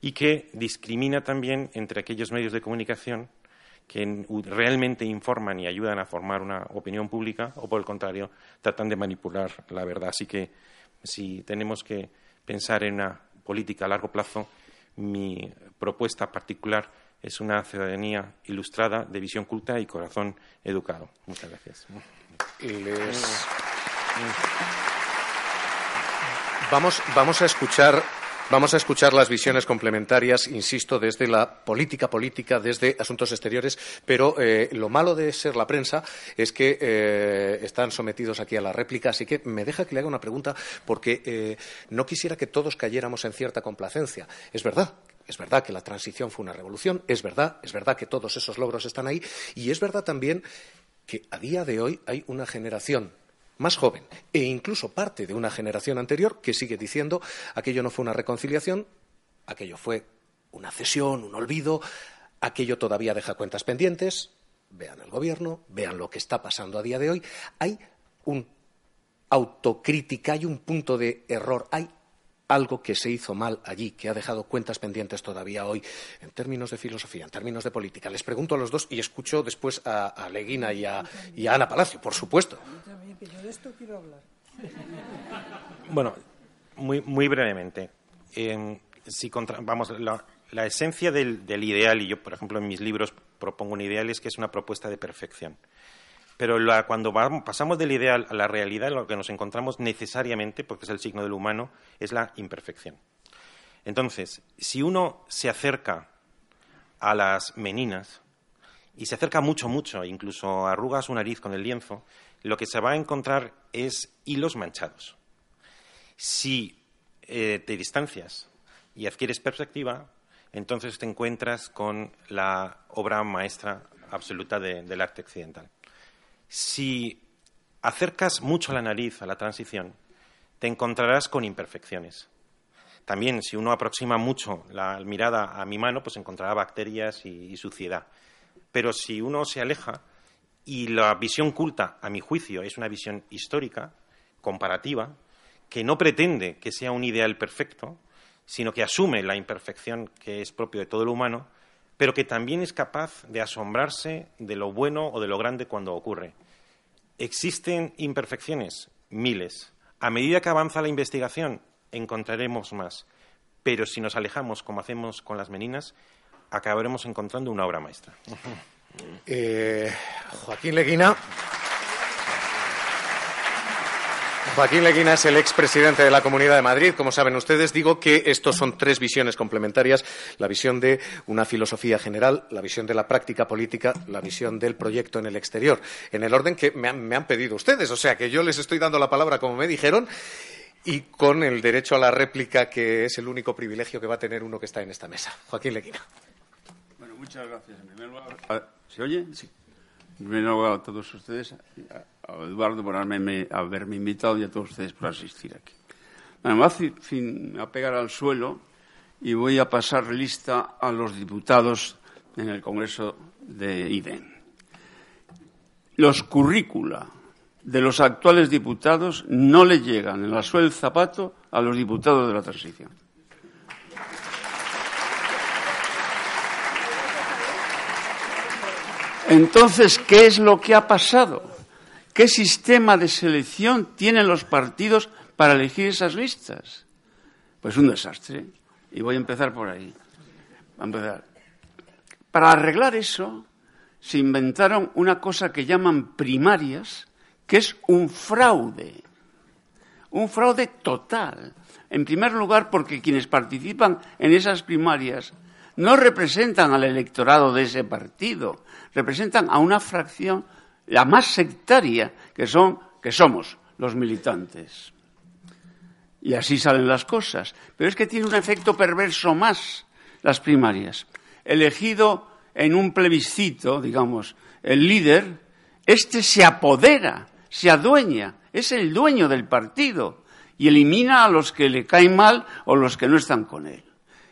y que discrimina también entre aquellos medios de comunicación que realmente informan y ayudan a formar una opinión pública o, por el contrario, tratan de manipular la verdad. Así que, si tenemos que pensar en una política a largo plazo, mi propuesta particular es una ciudadanía ilustrada, de visión culta y corazón educado. Muchas gracias. Vamos, vamos a escuchar Vamos a escuchar las visiones complementarias, insisto, desde la política política, desde asuntos exteriores, pero eh, lo malo de ser la prensa es que eh, están sometidos aquí a la réplica, así que me deja que le haga una pregunta porque eh, no quisiera que todos cayéramos en cierta complacencia. Es verdad, es verdad que la transición fue una revolución, es verdad, es verdad que todos esos logros están ahí y es verdad también que a día de hoy hay una generación más joven e incluso parte de una generación anterior que sigue diciendo aquello no fue una reconciliación, aquello fue una cesión, un olvido, aquello todavía deja cuentas pendientes. Vean el gobierno, vean lo que está pasando a día de hoy. Hay un autocrítica, hay un punto de error, hay algo que se hizo mal allí, que ha dejado cuentas pendientes todavía hoy, en términos de filosofía, en términos de política. Les pregunto a los dos y escucho después a, Leguina y a, Ana Palacio, por supuesto. Yo de esto quiero hablar. Bueno, muy, muy brevemente. si vamos, la, esencia del, del, ideal, y yo, por ejemplo, en mis libros propongo un ideal, es que es una propuesta de perfección. Pero cuando pasamos del ideal a la realidad, lo que nos encontramos necesariamente, porque es el signo del humano, es la imperfección. Entonces, si uno se acerca a las meninas y se acerca mucho, mucho, incluso arruga su nariz con el lienzo, lo que se va a encontrar es hilos manchados. Si eh, te distancias y adquieres perspectiva, entonces te encuentras con la obra maestra absoluta del arte occidental. Si acercas mucho la nariz a la transición, te encontrarás con imperfecciones. También, si uno aproxima mucho la mirada a mi mano, pues encontrará bacterias y, suciedad. Pero si uno se aleja y la visión culta, a mi juicio, es una visión histórica, comparativa, que no pretende que sea un ideal perfecto, sino que asume la imperfección que es propio de todo lo humano, pero que también es capaz de asombrarse de lo bueno o de lo grande cuando ocurre. ¿Existen imperfecciones? Miles. A medida que avanza la investigación, encontraremos más. Pero si nos alejamos, como hacemos con las meninas, acabaremos encontrando una obra maestra. Eh, Joaquín Leguina. Joaquín Leguina es el expresidente de la Comunidad de Madrid. Como saben ustedes, digo que estos son tres visiones complementarias. La visión de una filosofía general, la visión de la práctica política, la visión del proyecto en el exterior. En el orden que me han, pedido ustedes. O sea, que yo les estoy dando la palabra como me dijeron y con el derecho a la réplica, que es el único privilegio que va a tener uno que está en esta mesa. Joaquín Leguina. Muchas gracias. En primer lugar, ¿se oye? Sí. En primer lugar, a todos ustedes, a Eduardo por haberme, invitado y a todos ustedes por asistir aquí. me voy a, pegar al suelo y voy a pasar lista a los diputados en el Congreso de IDEN. Los currícula de los actuales diputados no le llegan en la suela del zapato a los diputados de la transición. Entonces, ¿qué es lo que ha pasado? ¿Qué sistema de selección tienen los partidos para elegir esas listas? Pues un desastre. Y voy a empezar por ahí. Para arreglar eso, se inventaron una cosa que llaman primarias, que es un fraude. Un fraude total. En primer lugar, porque quienes participan en esas primarias no representan al electorado de ese partido, representan a una fracción, la más sectaria, que, son, que somos los militantes. Y así salen las cosas. Pero es que tiene un efecto perverso más las primarias. Elegido en un plebiscito, digamos, el líder, este se apodera, se adueña, es el dueño del partido y elimina a los que le caen mal o los que no están con él.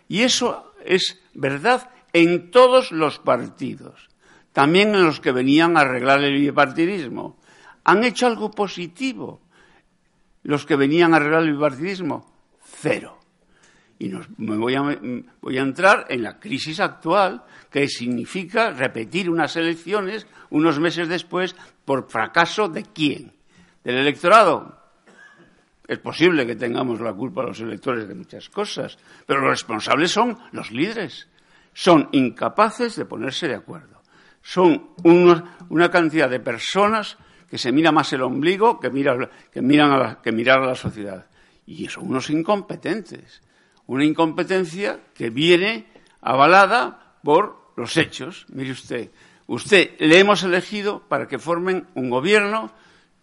Y eso es verdad en todos los partidos, también en los que venían a arreglar el bipartidismo. Han hecho algo positivo los que venían a arreglar el bipartidismo, cero. Y me voy a, voy a entrar en la crisis actual, que significa repetir unas elecciones unos meses después por fracaso de quién? ¿Del electorado? Es posible que tengamos la culpa los electores de muchas cosas, pero los responsables son los líderes. Son incapaces de ponerse de acuerdo. Son una cantidad de personas que se mira más el ombligo que, que, miran a que mirar a la sociedad. Y son unos incompetentes. Una incompetencia que viene avalada por los hechos. Mire usted, usted le hemos elegido para que formen un gobierno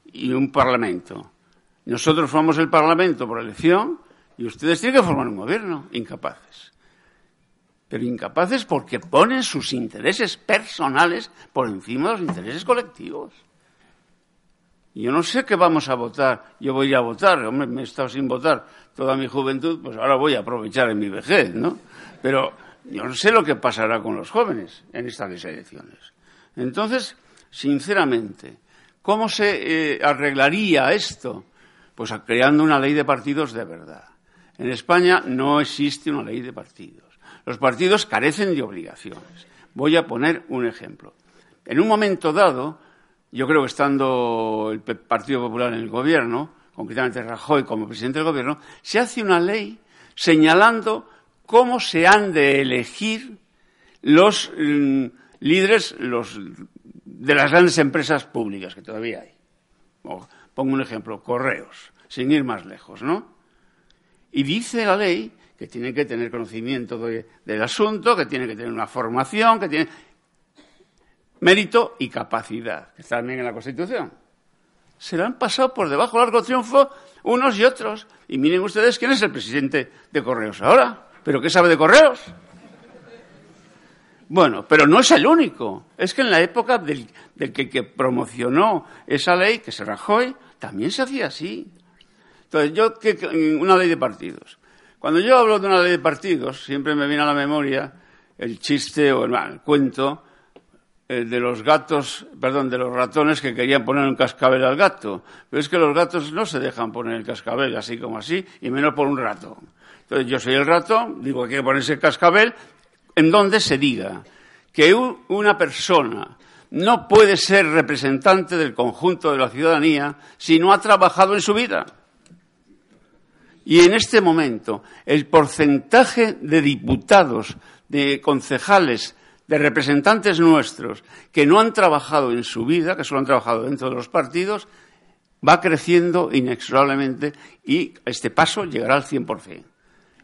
y un parlamento nosotros formamos el Parlamento por elección y ustedes tienen que formar un gobierno. Incapaces. Pero incapaces porque ponen sus intereses personales por encima de los intereses colectivos. Yo no sé qué vamos a votar. Yo voy a votar. Hombre, me he estado sin votar toda mi juventud, pues ahora voy a aprovechar en mi vejez, ¿no? Pero yo no sé lo que pasará con los jóvenes en estas elecciones. Entonces, sinceramente, ¿cómo se eh, arreglaría esto? Pues creando una ley de partidos de verdad. En España no existe una ley de partidos. Los partidos carecen de obligaciones. Voy a poner un ejemplo. En un momento dado, yo creo que estando el Partido Popular en el gobierno, concretamente Rajoy como presidente del gobierno, se hace una ley señalando cómo se han de elegir los mm, líderes de las grandes empresas públicas que todavía hay. Pongo un ejemplo, correos, sin ir más lejos, ¿no? Y dice la ley que tienen que tener conocimiento del asunto, que tienen que tener una formación, que tienen mérito y capacidad, que está también en la Constitución. Se la han pasado por debajo largo triunfo unos y otros. Y miren ustedes quién es el presidente de Correos ahora. ¿Pero qué sabe de Correos? Bueno, pero no es el único. Es que en la época del, que, que, promocionó esa ley, que se Rajoy, también se hacía así. Entonces, yo, una ley de partidos. Cuando yo hablo de una ley de partidos, siempre me viene a la memoria el chiste o el, cuento eh, de los gatos, perdón, de los ratones que querían poner un cascabel al gato. Pero es que los gatos no se dejan poner el cascabel así como así, y menos por un rato. Entonces, yo soy el ratón, digo que hay que ponerse el cascabel, en donde se diga que una persona no puede ser representante del conjunto de la ciudadanía si no ha trabajado en su vida. Y en este momento, el porcentaje de diputados, de concejales, de representantes nuestros que no han trabajado en su vida, que solo han trabajado dentro de los partidos, va creciendo inexorablemente y este paso llegará al 100%.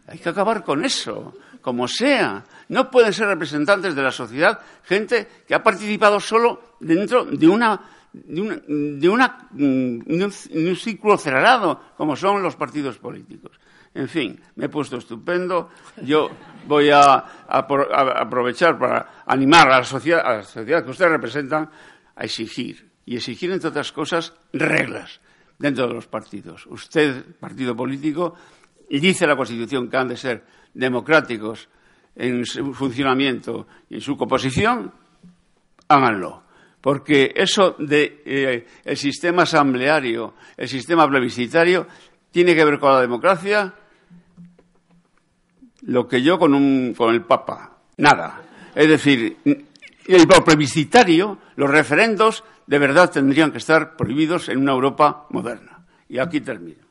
Hay que acabar con eso, como sea. No pueden ser representantes de la sociedad gente que ha participado solo dentro de una de, una, mm, un, círculo cerrado, como son los partidos políticos. En fin, me he puesto estupendo. Yo voy a, aprovechar para animar a la, sociedad, a la sociedad que ustedes representan a exigir, y exigir, entre otras cosas, reglas dentro de los partidos. Usted, partido político, dice la Constitución que han de ser democráticos en su funcionamiento y en su composición, háganlo. Porque eso de eh, el sistema asambleario, el sistema plebiscitario, tiene que ver con la democracia lo que yo con, un, con el Papa. Nada. Es decir, el plebiscitario, los referendos, de verdad tendrían que estar prohibidos en una Europa moderna. Y aquí termino.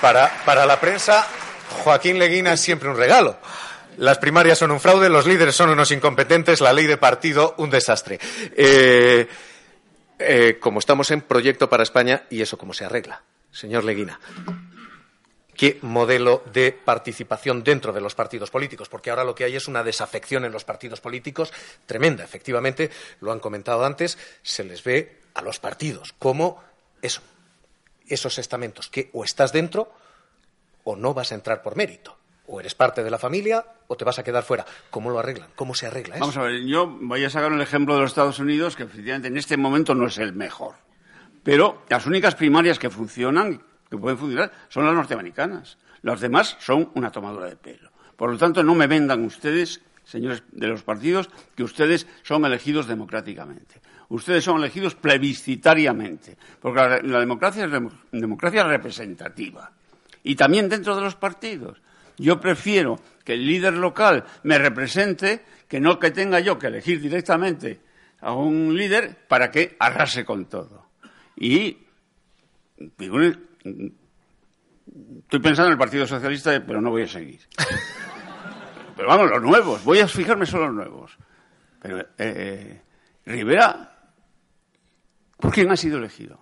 Para, la prensa, Joaquín Leguina es siempre un regalo. Las primarias son un fraude, los líderes son unos incompetentes, la ley de partido un desastre. Eh, eh, como estamos en proyecto para España, ¿y eso cómo se arregla? señor Leguina, qué modelo de participación dentro de los partidos políticos, porque ahora lo que hay es una desafección en los partidos políticos tremenda. Efectivamente, lo han comentado antes, se les ve a los partidos como eso, esos estamentos, que o estás dentro o no vas a entrar por mérito. O eres parte de la familia o te vas a quedar fuera. ¿Cómo lo arreglan? ¿Cómo se arregla eso? Vamos a ver, yo voy a sacar el ejemplo de los Estados Unidos, que efectivamente en este momento no es el mejor. Pero las únicas primarias que funcionan, que pueden funcionar, son las norteamericanas. Las demás son una tomadura de pelo. Por lo tanto, no me vendan ustedes, señores de los partidos, que ustedes son elegidos democráticamente. Ustedes son elegidos plebiscitariamente, porque la, la democracia es dem- democracia representativa. Y también dentro de los partidos. Yo prefiero que el líder local me represente que no que tenga yo que elegir directamente a un líder para que arrase con todo. Y estoy pensando en el Partido Socialista, pero no voy a seguir. Pero vamos, los nuevos, voy a fijarme solo los nuevos. Pero eh, eh, Rivera, ¿por quién ha sido elegido?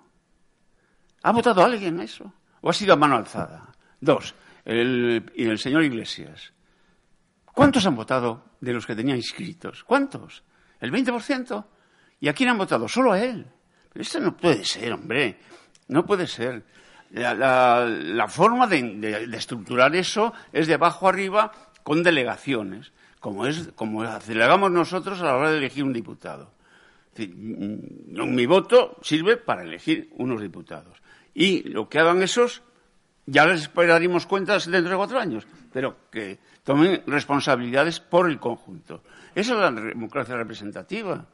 ¿Ha votado alguien eso? ¿O ha sido a mano alzada? Dos, el, el señor Iglesias. ¿Cuántos han votado de los que tenía inscritos? ¿Cuántos? ¿El 20%? ¿Y a quién han votado? Solo a él. Pero esto no puede ser, hombre. No puede ser. La, forma de, estructurar eso es de abajo arriba con delegaciones, como, es, como delegamos nosotros a la hora de elegir un diputado. Decir, mm, Mi voto sirve para elegir unos diputados. Y lo que hagan esos, ya les esperaremos cuentas dentro de cuatro años, pero que tomen responsabilidades por el conjunto. Esa es la democracia representativa.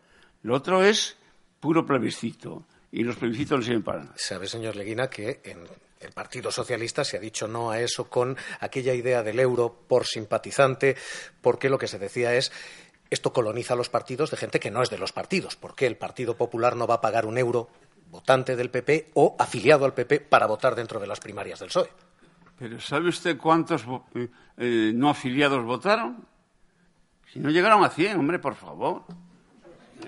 Lo otro es puro plebiscito. Y los plebiscitos no sirven para nada. Sabe, señor Leguina, que en el Partido Socialista se ha dicho no a eso con aquella idea del euro por simpatizante, porque lo que se decía es esto coloniza los partidos de gente que no es de los partidos. ¿Por qué el Partido Popular no va a pagar un euro votante del PP o afiliado al PP para votar dentro de las primarias del PSOE? Pero ¿sabe usted cuántos eh, eh, no afiliados votaron? Si no llegaron a 100, hombre, por favor.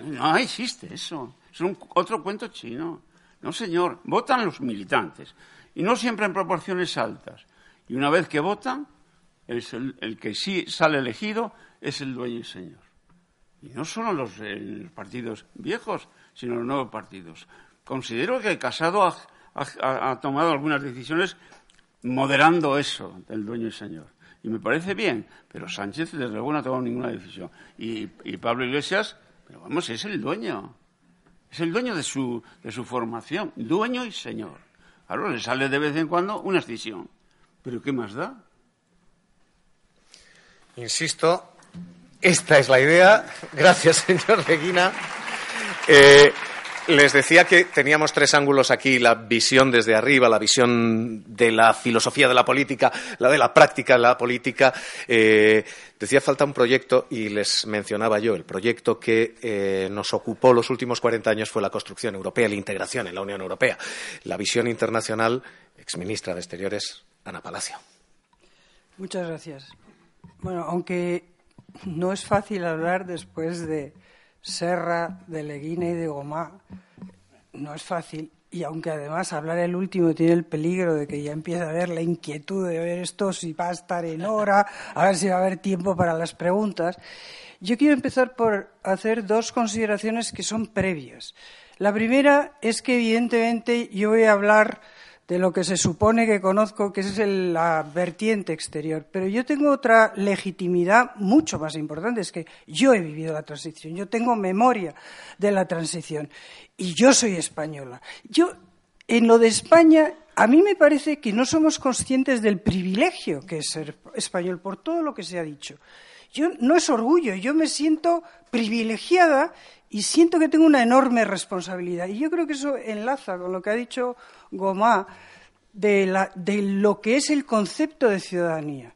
No existe eso. Es un, otro cuento chino. No, señor. Votan los militantes. Y no siempre en proporciones altas. Y una vez que votan, el, que sí sale elegido es el dueño y señor. Y no solo los, eh, los partidos viejos, sino los nuevos partidos. Considero que Casado ha, tomado algunas decisiones moderando eso del dueño y señor. Y me parece bien, pero Sánchez desde luego no ha tomado ninguna decisión. Y, y Pablo Iglesias, pero vamos, es el dueño. Es el dueño de su, de su formación, dueño y señor. Claro, le sale de vez en cuando una escisión. Pero ¿qué más da? Insisto, esta es la idea. Gracias, señor Leguina. Eh, les decía que teníamos tres ángulos aquí, la visión desde arriba, la visión de la filosofía de la política, la de la práctica de la política. Eh, decía falta un proyecto y les mencionaba yo, el proyecto que eh, nos ocupó los últimos 40 años fue la construcción europea, la integración en la Unión Europea. La visión internacional, exministra de Exteriores, Ana Palacio. Muchas gracias. Bueno, aunque no es fácil hablar después de Serra, de Leguina y de Gomá, no es fácil. Y aunque además hablar el último tiene el peligro de que ya empieza a haber la inquietud de ver esto, si va a estar en hora, a ver si va a haber tiempo para las preguntas, yo quiero empezar por hacer dos consideraciones que son previas. La primera es que, evidentemente, yo voy a hablar de lo que se supone que conozco, que es el- la vertiente exterior. Pero yo tengo otra legitimidad mucho más importante, es que yo he vivido la transición, yo tengo memoria de la transición y yo soy española. Yo, en lo de España, a mí me parece que no somos conscientes del privilegio que es ser español, por todo lo que se ha dicho. Yo no es orgullo, yo me siento privilegiada y siento que tengo una enorme responsabilidad. Y yo creo que eso enlaza con lo que ha dicho Gomá de, lo que es el concepto de ciudadanía.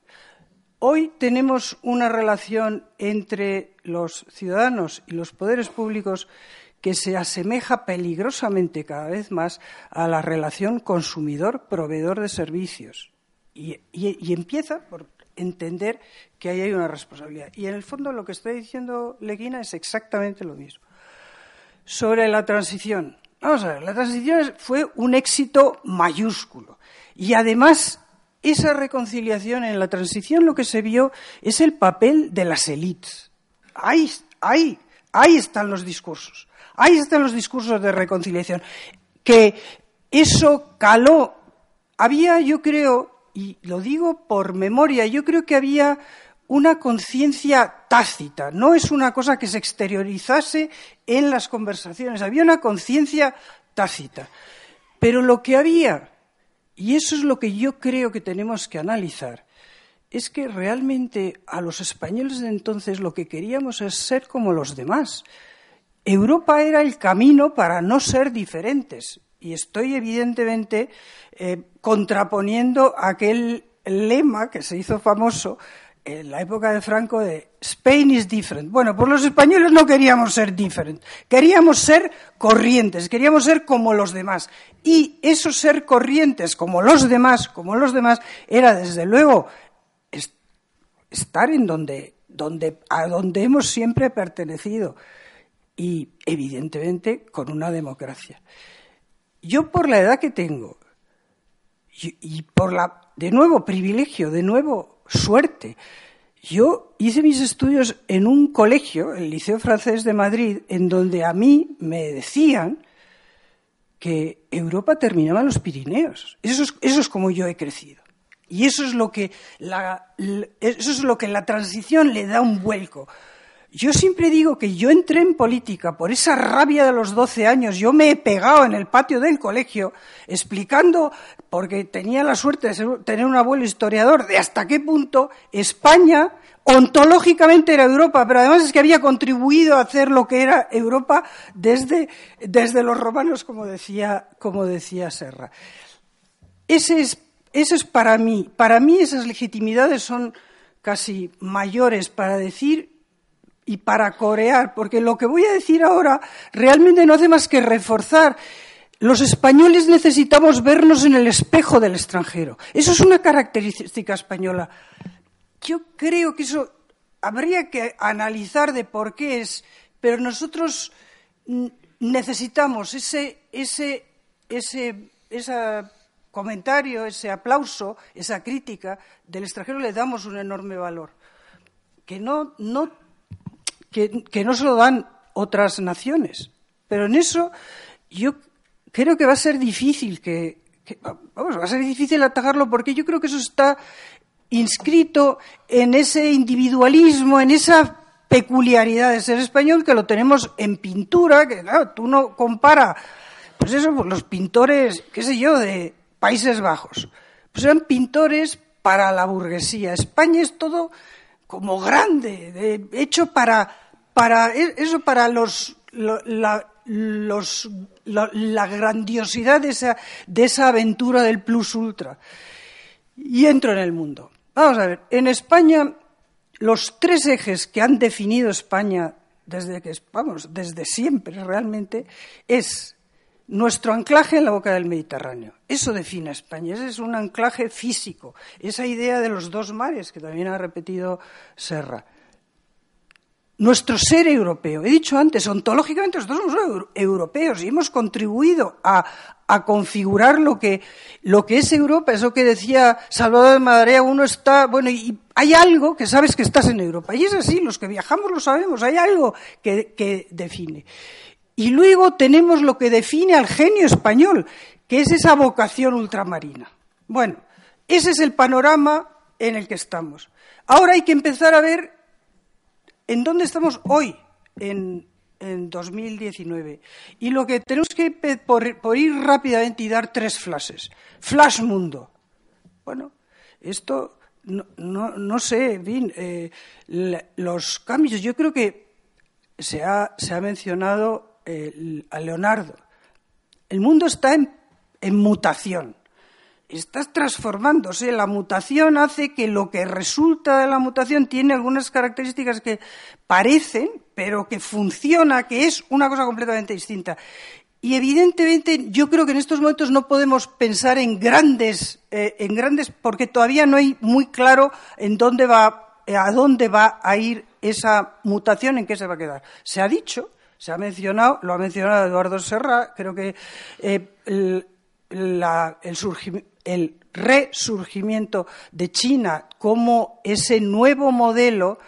Hoy tenemos una relación entre los ciudadanos y los poderes públicos que se asemeja peligrosamente cada vez más a la relación consumidor-proveedor de servicios. Y empieza por entender que ahí hay una responsabilidad. Y en el fondo lo que está diciendo Leguina es exactamente lo mismo. Sobre la transición, Vamos a ver, la transición fue un éxito mayúsculo. Y además, esa reconciliación en la transición lo que se vio es el papel de las élites. Ahí, ahí, ahí están los discursos. Ahí están los discursos de reconciliación. Que eso caló. Había, yo creo, y lo digo por memoria, yo creo que había una conciencia tácita, no es una cosa que se exteriorizase en las conversaciones, había una conciencia tácita. Pero lo que había, y eso es lo que yo creo que tenemos que analizar, es que realmente a los españoles de entonces lo que queríamos es ser como los demás. Europa era el camino para no ser diferentes. Y estoy evidentemente eh, contraponiendo aquel lema que se hizo famoso en la época de Franco de Spain is different. Bueno, pues los españoles no queríamos ser different, queríamos ser corrientes, queríamos ser como los demás. Y eso ser corrientes como los demás, como los demás, era desde luego estar en donde, donde, a donde hemos siempre pertenecido y evidentemente con una democracia. Yo por la edad que tengo y, por la, de nuevo, privilegio, de nuevo, suerte. Yo hice mis estudios en un colegio, el Liceo Francés de Madrid, en donde a mí me decían que Europa terminaba en los Pirineos. Eso es, eso es como yo he crecido. Y eso es lo que la, eso es lo que la transición le da un vuelco. Yo siempre digo que yo entré en política por esa rabia de los 12 años. Yo me he pegado en el patio del colegio explicando, porque tenía la suerte de tener un abuelo historiador, de hasta qué punto España ontológicamente era Europa, pero además es que había contribuido a hacer lo que era Europa desde, desde los romanos, como decía, como decía Serra. Ese es, ese es para mí. Para mí esas legitimidades son casi mayores para decir y para corear, porque lo que voy a decir ahora realmente no hace más que reforzar. Los españoles necesitamos vernos en el espejo del extranjero. Eso es una característica española. Yo creo que eso habría que analizar de por qué es, pero nosotros necesitamos ese, ese, ese, ese comentario, ese aplauso, esa crítica del extranjero le damos un enorme valor. Que no, no que, no se lo dan otras naciones. Pero en eso yo creo que va a ser difícil que, vamos, va a ser difícil atajarlo porque yo creo que eso está inscrito en ese individualismo, en esa peculiaridad de ser español que lo tenemos en pintura, que tú no compara, pues eso, pues los pintores, qué sé yo, de Países Bajos, pues eran pintores para la burguesía. España es todo como grande, hecho para para e, eso, para los, la, los, la, grandiosidad de esa, de esa aventura del plus ultra. Y entro en el mundo. Vamos a ver, en España los tres ejes que han definido España desde que vamos, desde siempre realmente es nuestro anclaje en la boca del Mediterráneo. Eso define a España, ese es un anclaje físico, esa idea de los dos mares que también ha repetido Serra nuestro ser europeo. He dicho antes, ontológicamente nosotros somos europeos y hemos contribuido a, configurar lo que, es Europa. Eso que decía Salvador de Madarea, uno está, bueno, y hay algo que sabes que estás en Europa. Y es así, los que viajamos lo sabemos, hay algo que define. Y luego tenemos lo que define al genio español, que es esa vocación ultramarina. Bueno, ese es el panorama en el que estamos. Ahora hay que empezar a ver ¿En dónde estamos hoy, en, 2019? Y lo que tenemos que, por, ir rápidamente y dar tres flashes. Flash mundo. Bueno, esto, no, sé, en fin, eh, los cambios, yo creo que se ha, se ha mencionado eh, a Leonardo. El mundo está en, mutación estás transformándose. La mutación hace que lo que resulta de la mutación tiene algunas características que parecen, pero que funciona, que es una cosa completamente distinta. Y evidentemente yo creo que en estos momentos no podemos pensar en grandes, eh, en grandes, porque todavía no hay muy claro en dónde va, a dónde va a ir esa mutación, en qué se va a quedar. Se ha dicho, Se ha mencionado, lo ha mencionado Eduardo Serra, creo que eh, el, el, resurgimiento de China como ese nuevo modelo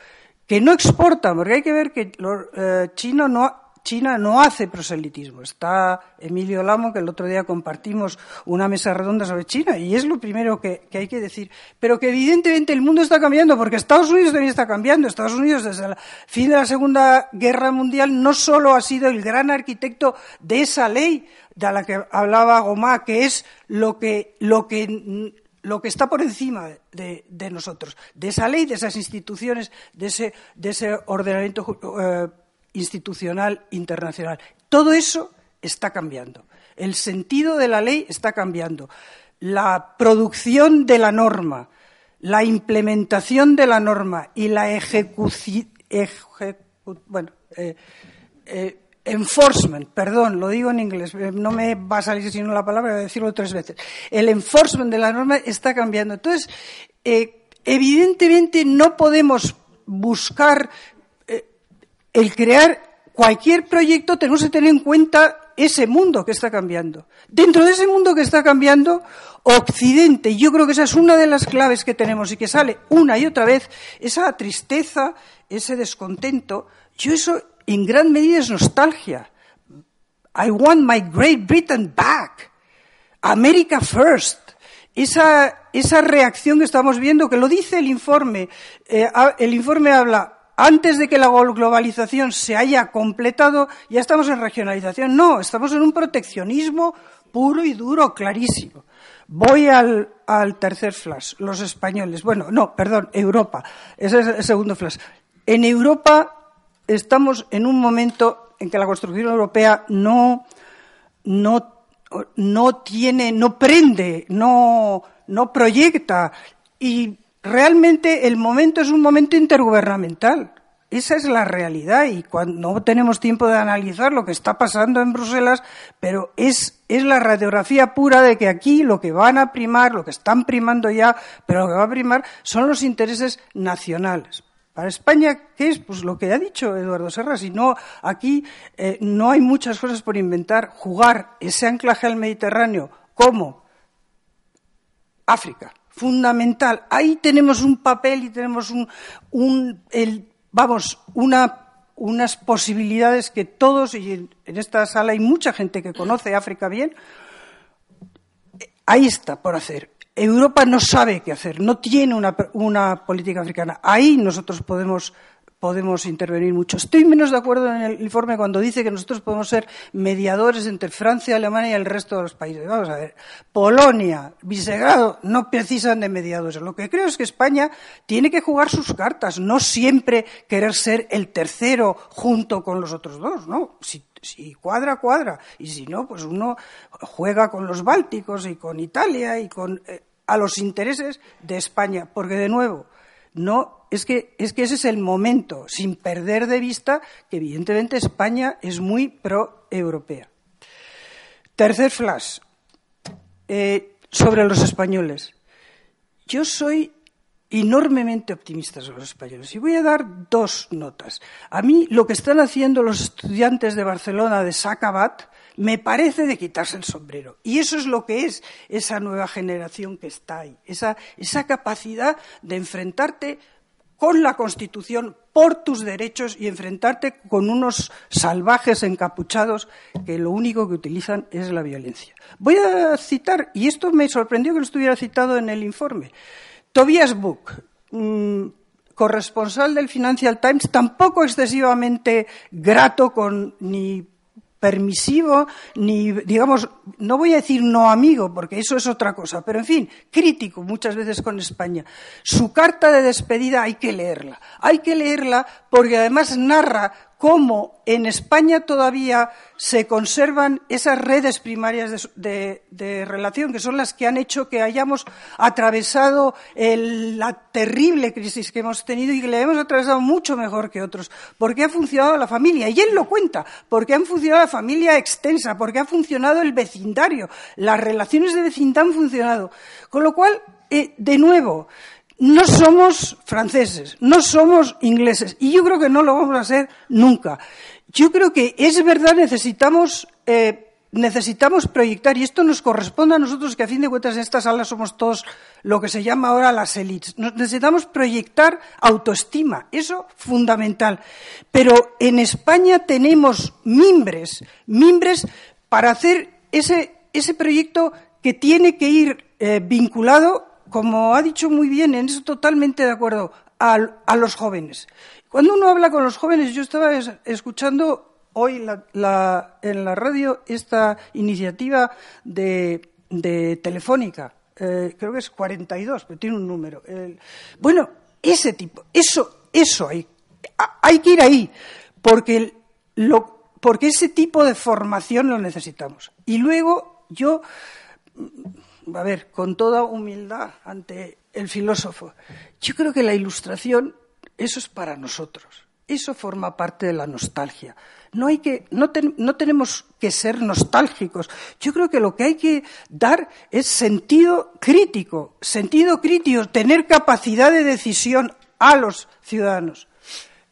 que no exporta, porque hay que ver que eh, China no China no hace proselitismo. Está Emilio Lamo, que el otro día compartimos una mesa redonda sobre China, y es lo primero que, hay que decir. Pero que evidentemente el mundo está cambiando, porque Estados Unidos también está cambiando. Estados Unidos, desde el fin de la Segunda Guerra Mundial, no solo ha sido el gran arquitecto de esa ley de la que hablaba Gomá, que es lo que, lo que lo que está por encima de, nosotros, de esa ley, de esas instituciones, de ese, de ese ordenamiento eh, institucional internacional. Todo eso está cambiando. El sentido de la ley está cambiando. La producción de la norma, la implementación de la norma y la ejecución. bueno, eh, eh, enforcement, perdón, lo digo en inglés, eh, no me va a salir sino la palabra, voy a decirlo tres veces. El enforcement de la norma está cambiando. Entonces, evidentemente no podemos buscar el crear cualquier proyecto tenemos que tener en cuenta ese mundo que está cambiando. Dentro de ese mundo que está cambiando, Occidente, yo creo que esa es una de las claves que tenemos y que sale una y otra vez, esa tristeza, ese descontento, yo eso en gran medida es nostalgia. I want my Great Britain back. America first. Esa, esa reacción que estamos viendo, que lo dice el informe, eh, el informe habla antes de que la globalización se haya completado, ya estamos en regionalización. No, estamos en un proteccionismo puro y duro, clarísimo. Voy al, tercer flash, los españoles. Bueno, no, perdón, Europa. Ese es el segundo flash. En Europa estamos en un momento en que la construcción europea no, no, no tiene, no prende, no, no proyecta y realmente el momento es un momento intergubernamental. Esa es la realidad y cuando no tenemos tiempo de analizar lo que está pasando en Bruselas, pero es, es la radiografía pura de que aquí lo que van a primar, lo que están primando ya, pero lo que va a primar son los intereses nacionales. Para España, ¿qué es? Pues lo que ha dicho Eduardo Serra, si no, aquí eh, no hay muchas cosas por inventar. Jugar ese anclaje al Mediterráneo como África, fundamental. Ahí tenemos un papel y tenemos un, vamos, unas posibilidades que todos, y en, esta sala hay mucha gente que conoce África bien, ahí está por hacer. Europa no sabe qué hacer, no tiene una, una política africana. Ahí nosotros podemos podemos intervenir mucho. Estoy menos de acuerdo en el informe cuando dice que nosotros podemos ser mediadores entre Francia, Alemania y el resto de los países. Vamos a ver, Polonia, Visegrado no precisan de mediadores. Lo que creo es que España tiene que jugar sus cartas, no siempre querer ser el tercero junto con los otros dos, ¿no? Si, cuadra, cuadra. Y si no, pues uno juega con los bálticos y con Italia y con eh, a los intereses de España, porque de nuevo no es que, es que ese es el momento, sin perder de vista que evidentemente España es muy pro-europea. Tercer flash, eh, sobre los españoles. Yo soy enormemente optimista sobre los españoles y voy a dar dos notas. A mí lo que están haciendo los estudiantes de Barcelona de Sacabat me parece de quitarse el sombrero. Y eso es lo que es esa nueva generación que está ahí, esa, esa capacidad de enfrentarte con la Constitución por tus derechos y enfrentarte con unos salvajes encapuchados que lo único que utilizan es la violencia. Voy a citar, y esto me sorprendió que no estuviera citado en el informe, Tobias Book, mm, corresponsal del Financial Times, tampoco excesivamente grato con ni permisivo, ni, digamos, no voy a decir no amigo, porque eso es otra cosa, pero en fin, crítico muchas veces con España. Su carta de despedida hay que leerla. Hay que leerla porque además narra cómo en España todavía se conservan esas redes primarias de, relación, que son las que han hecho que hayamos atravesado la terrible crisis que hemos tenido y que la hemos atravesado mucho mejor que otros, porque ha funcionado la familia, y él lo cuenta, porque ha funcionado la familia extensa, porque ha funcionado el vecindario, las relaciones de vecindad han funcionado. Con lo cual, eh, de nuevo, no somos franceses, no somos ingleses y yo creo que no lo vamos a ser nunca. yo creo que es verdad, necesitamos, eh, necesitamos proyectar, y esto nos corresponde a nosotros, que a fin de cuentas en esta sala somos todos lo que se llama ahora las élites. Necesitamos proyectar autoestima, eso fundamental. Pero en España tenemos mimbres, mimbres para hacer ese, ese proyecto que tiene que ir eh, vinculado, como ha dicho muy bien, en eso totalmente de acuerdo, a, los jóvenes. Cuando uno habla con los jóvenes, yo estaba escuchando hoy en la radio esta iniciativa de, Telefónica, eh, creo que es 42, pero tiene un número. bueno, ese tipo, eso, eso hay, hay que ir ahí, porque, porque ese tipo de formación lo necesitamos. Y luego yo, a ver, con toda humildad ante el filósofo, yo creo que la ilustración eso es para nosotros. Eso forma parte de la nostalgia. No, hay que, no, no, tenemos que ser nostálgicos. Yo creo que lo que hay que dar es sentido crítico, sentido crítico, tener capacidad de decisión a los ciudadanos.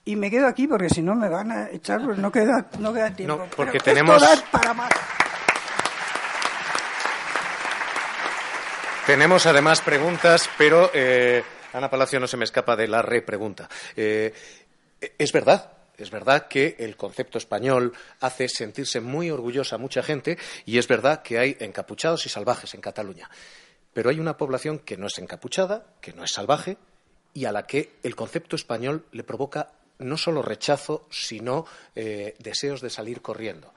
Y me quedo aquí porque si no me van a echar, pues no queda, no queda tiempo. No, porque tenemos. para más. Tenemos además preguntas, pero. Eh Ana Palacio no se me escapa de la repregunta. Eh, es verdad, es verdad que el concepto español hace sentirse muy orgullosa a mucha gente y es verdad que hay encapuchados y salvajes en Cataluña. Pero hay una población que no es encapuchada, que no es salvaje y a la que el concepto español le provoca no solo rechazo, sino eh, deseos de salir corriendo.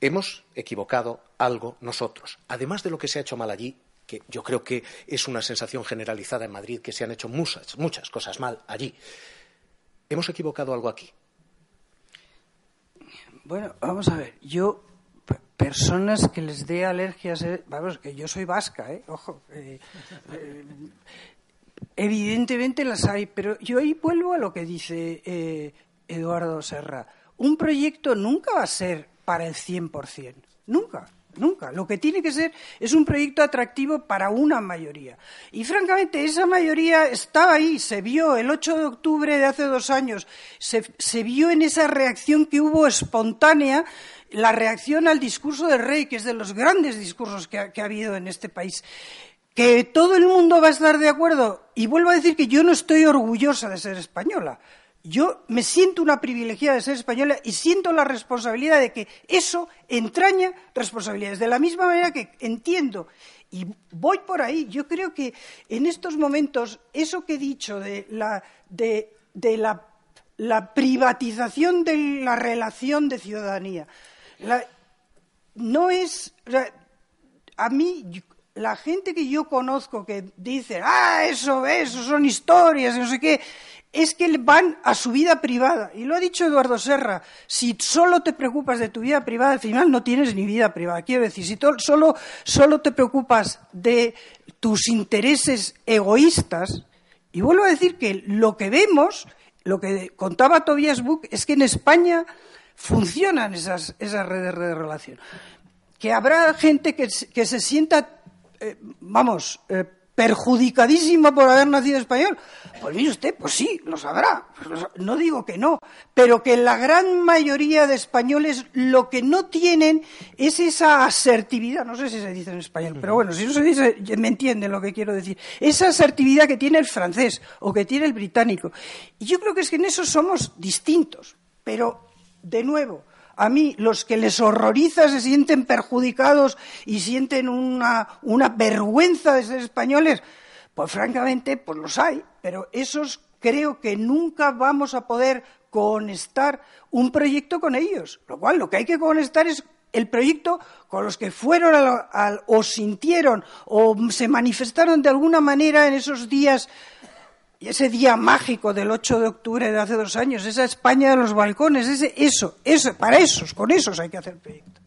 Hemos equivocado algo nosotros. Además de lo que se ha hecho mal allí, que yo creo que es una sensación generalizada en Madrid, que se han hecho muchas, muchas cosas mal allí. ¿Hemos equivocado algo aquí? Bueno, vamos a ver. Yo, personas que les dé alergias, eh, vamos, que yo soy vasca, ¿eh? Ojo. Eh, eh, evidentemente las hay, pero yo ahí vuelvo a lo que dice Eduardo Serra. Un proyecto nunca va a ser para el 100%. Nunca. Nunca. Lo que tiene que ser es un proyecto atractivo para una mayoría. Y francamente, esa mayoría estaba ahí, se vio el 8 de octubre de hace dos años, se, vio en esa reacción que hubo espontánea, la reacción al discurso del rey, que es de los grandes discursos que ha habido en este país. Que todo el mundo va a estar de acuerdo. Y vuelvo a decir que yo no estoy orgullosa de ser española yo me siento una privilegiada de ser española y siento la responsabilidad de que eso entraña responsabilidades. De la misma manera que entiendo y voy por ahí, yo creo que en estos momentos eso que he dicho de la, privatización de la relación de ciudadanía, no es. a mí, la gente que yo conozco que dice, ah, eso, eso son historias, no sé qué, es que van a su vida privada. Y lo ha dicho Eduardo Serra, si solo te preocupas de tu vida privada, al final no tienes ni vida privada. Quiero decir, si solo, solo te preocupas de tus intereses egoístas, y vuelvo a decir que lo que vemos, lo que contaba Tobias Buch, es que en España funcionan esas, esas redes de relación. Que habrá gente que, se sienta, eh, vamos, eh, perjudicadísimo por haber nacido español. Pues mire usted, pues sí, lo sabrá. No digo que no, pero que la gran mayoría de españoles lo que no tienen es esa asertividad, no sé si se dice en español, pero bueno, si no se dice, me entienden lo que quiero decir. Esa asertividad que tiene el francés o que tiene el británico. Y yo creo que es que en eso somos distintos, pero de nuevo, a mí los que les horroriza se sienten perjudicados y sienten una, vergüenza de ser españoles, pues francamente, pues los hay, pero esos creo que nunca vamos a poder conectar un proyecto con ellos. Lo cual lo que hay que conectar es el proyecto con los que fueron o sintieron o se manifestaron de alguna manera en esos días y ese día mágico del 8 de octubre de hace dos años, esa España de los balcones, ese, eso, eso, para esos, con esos hay que hacer el proyecto.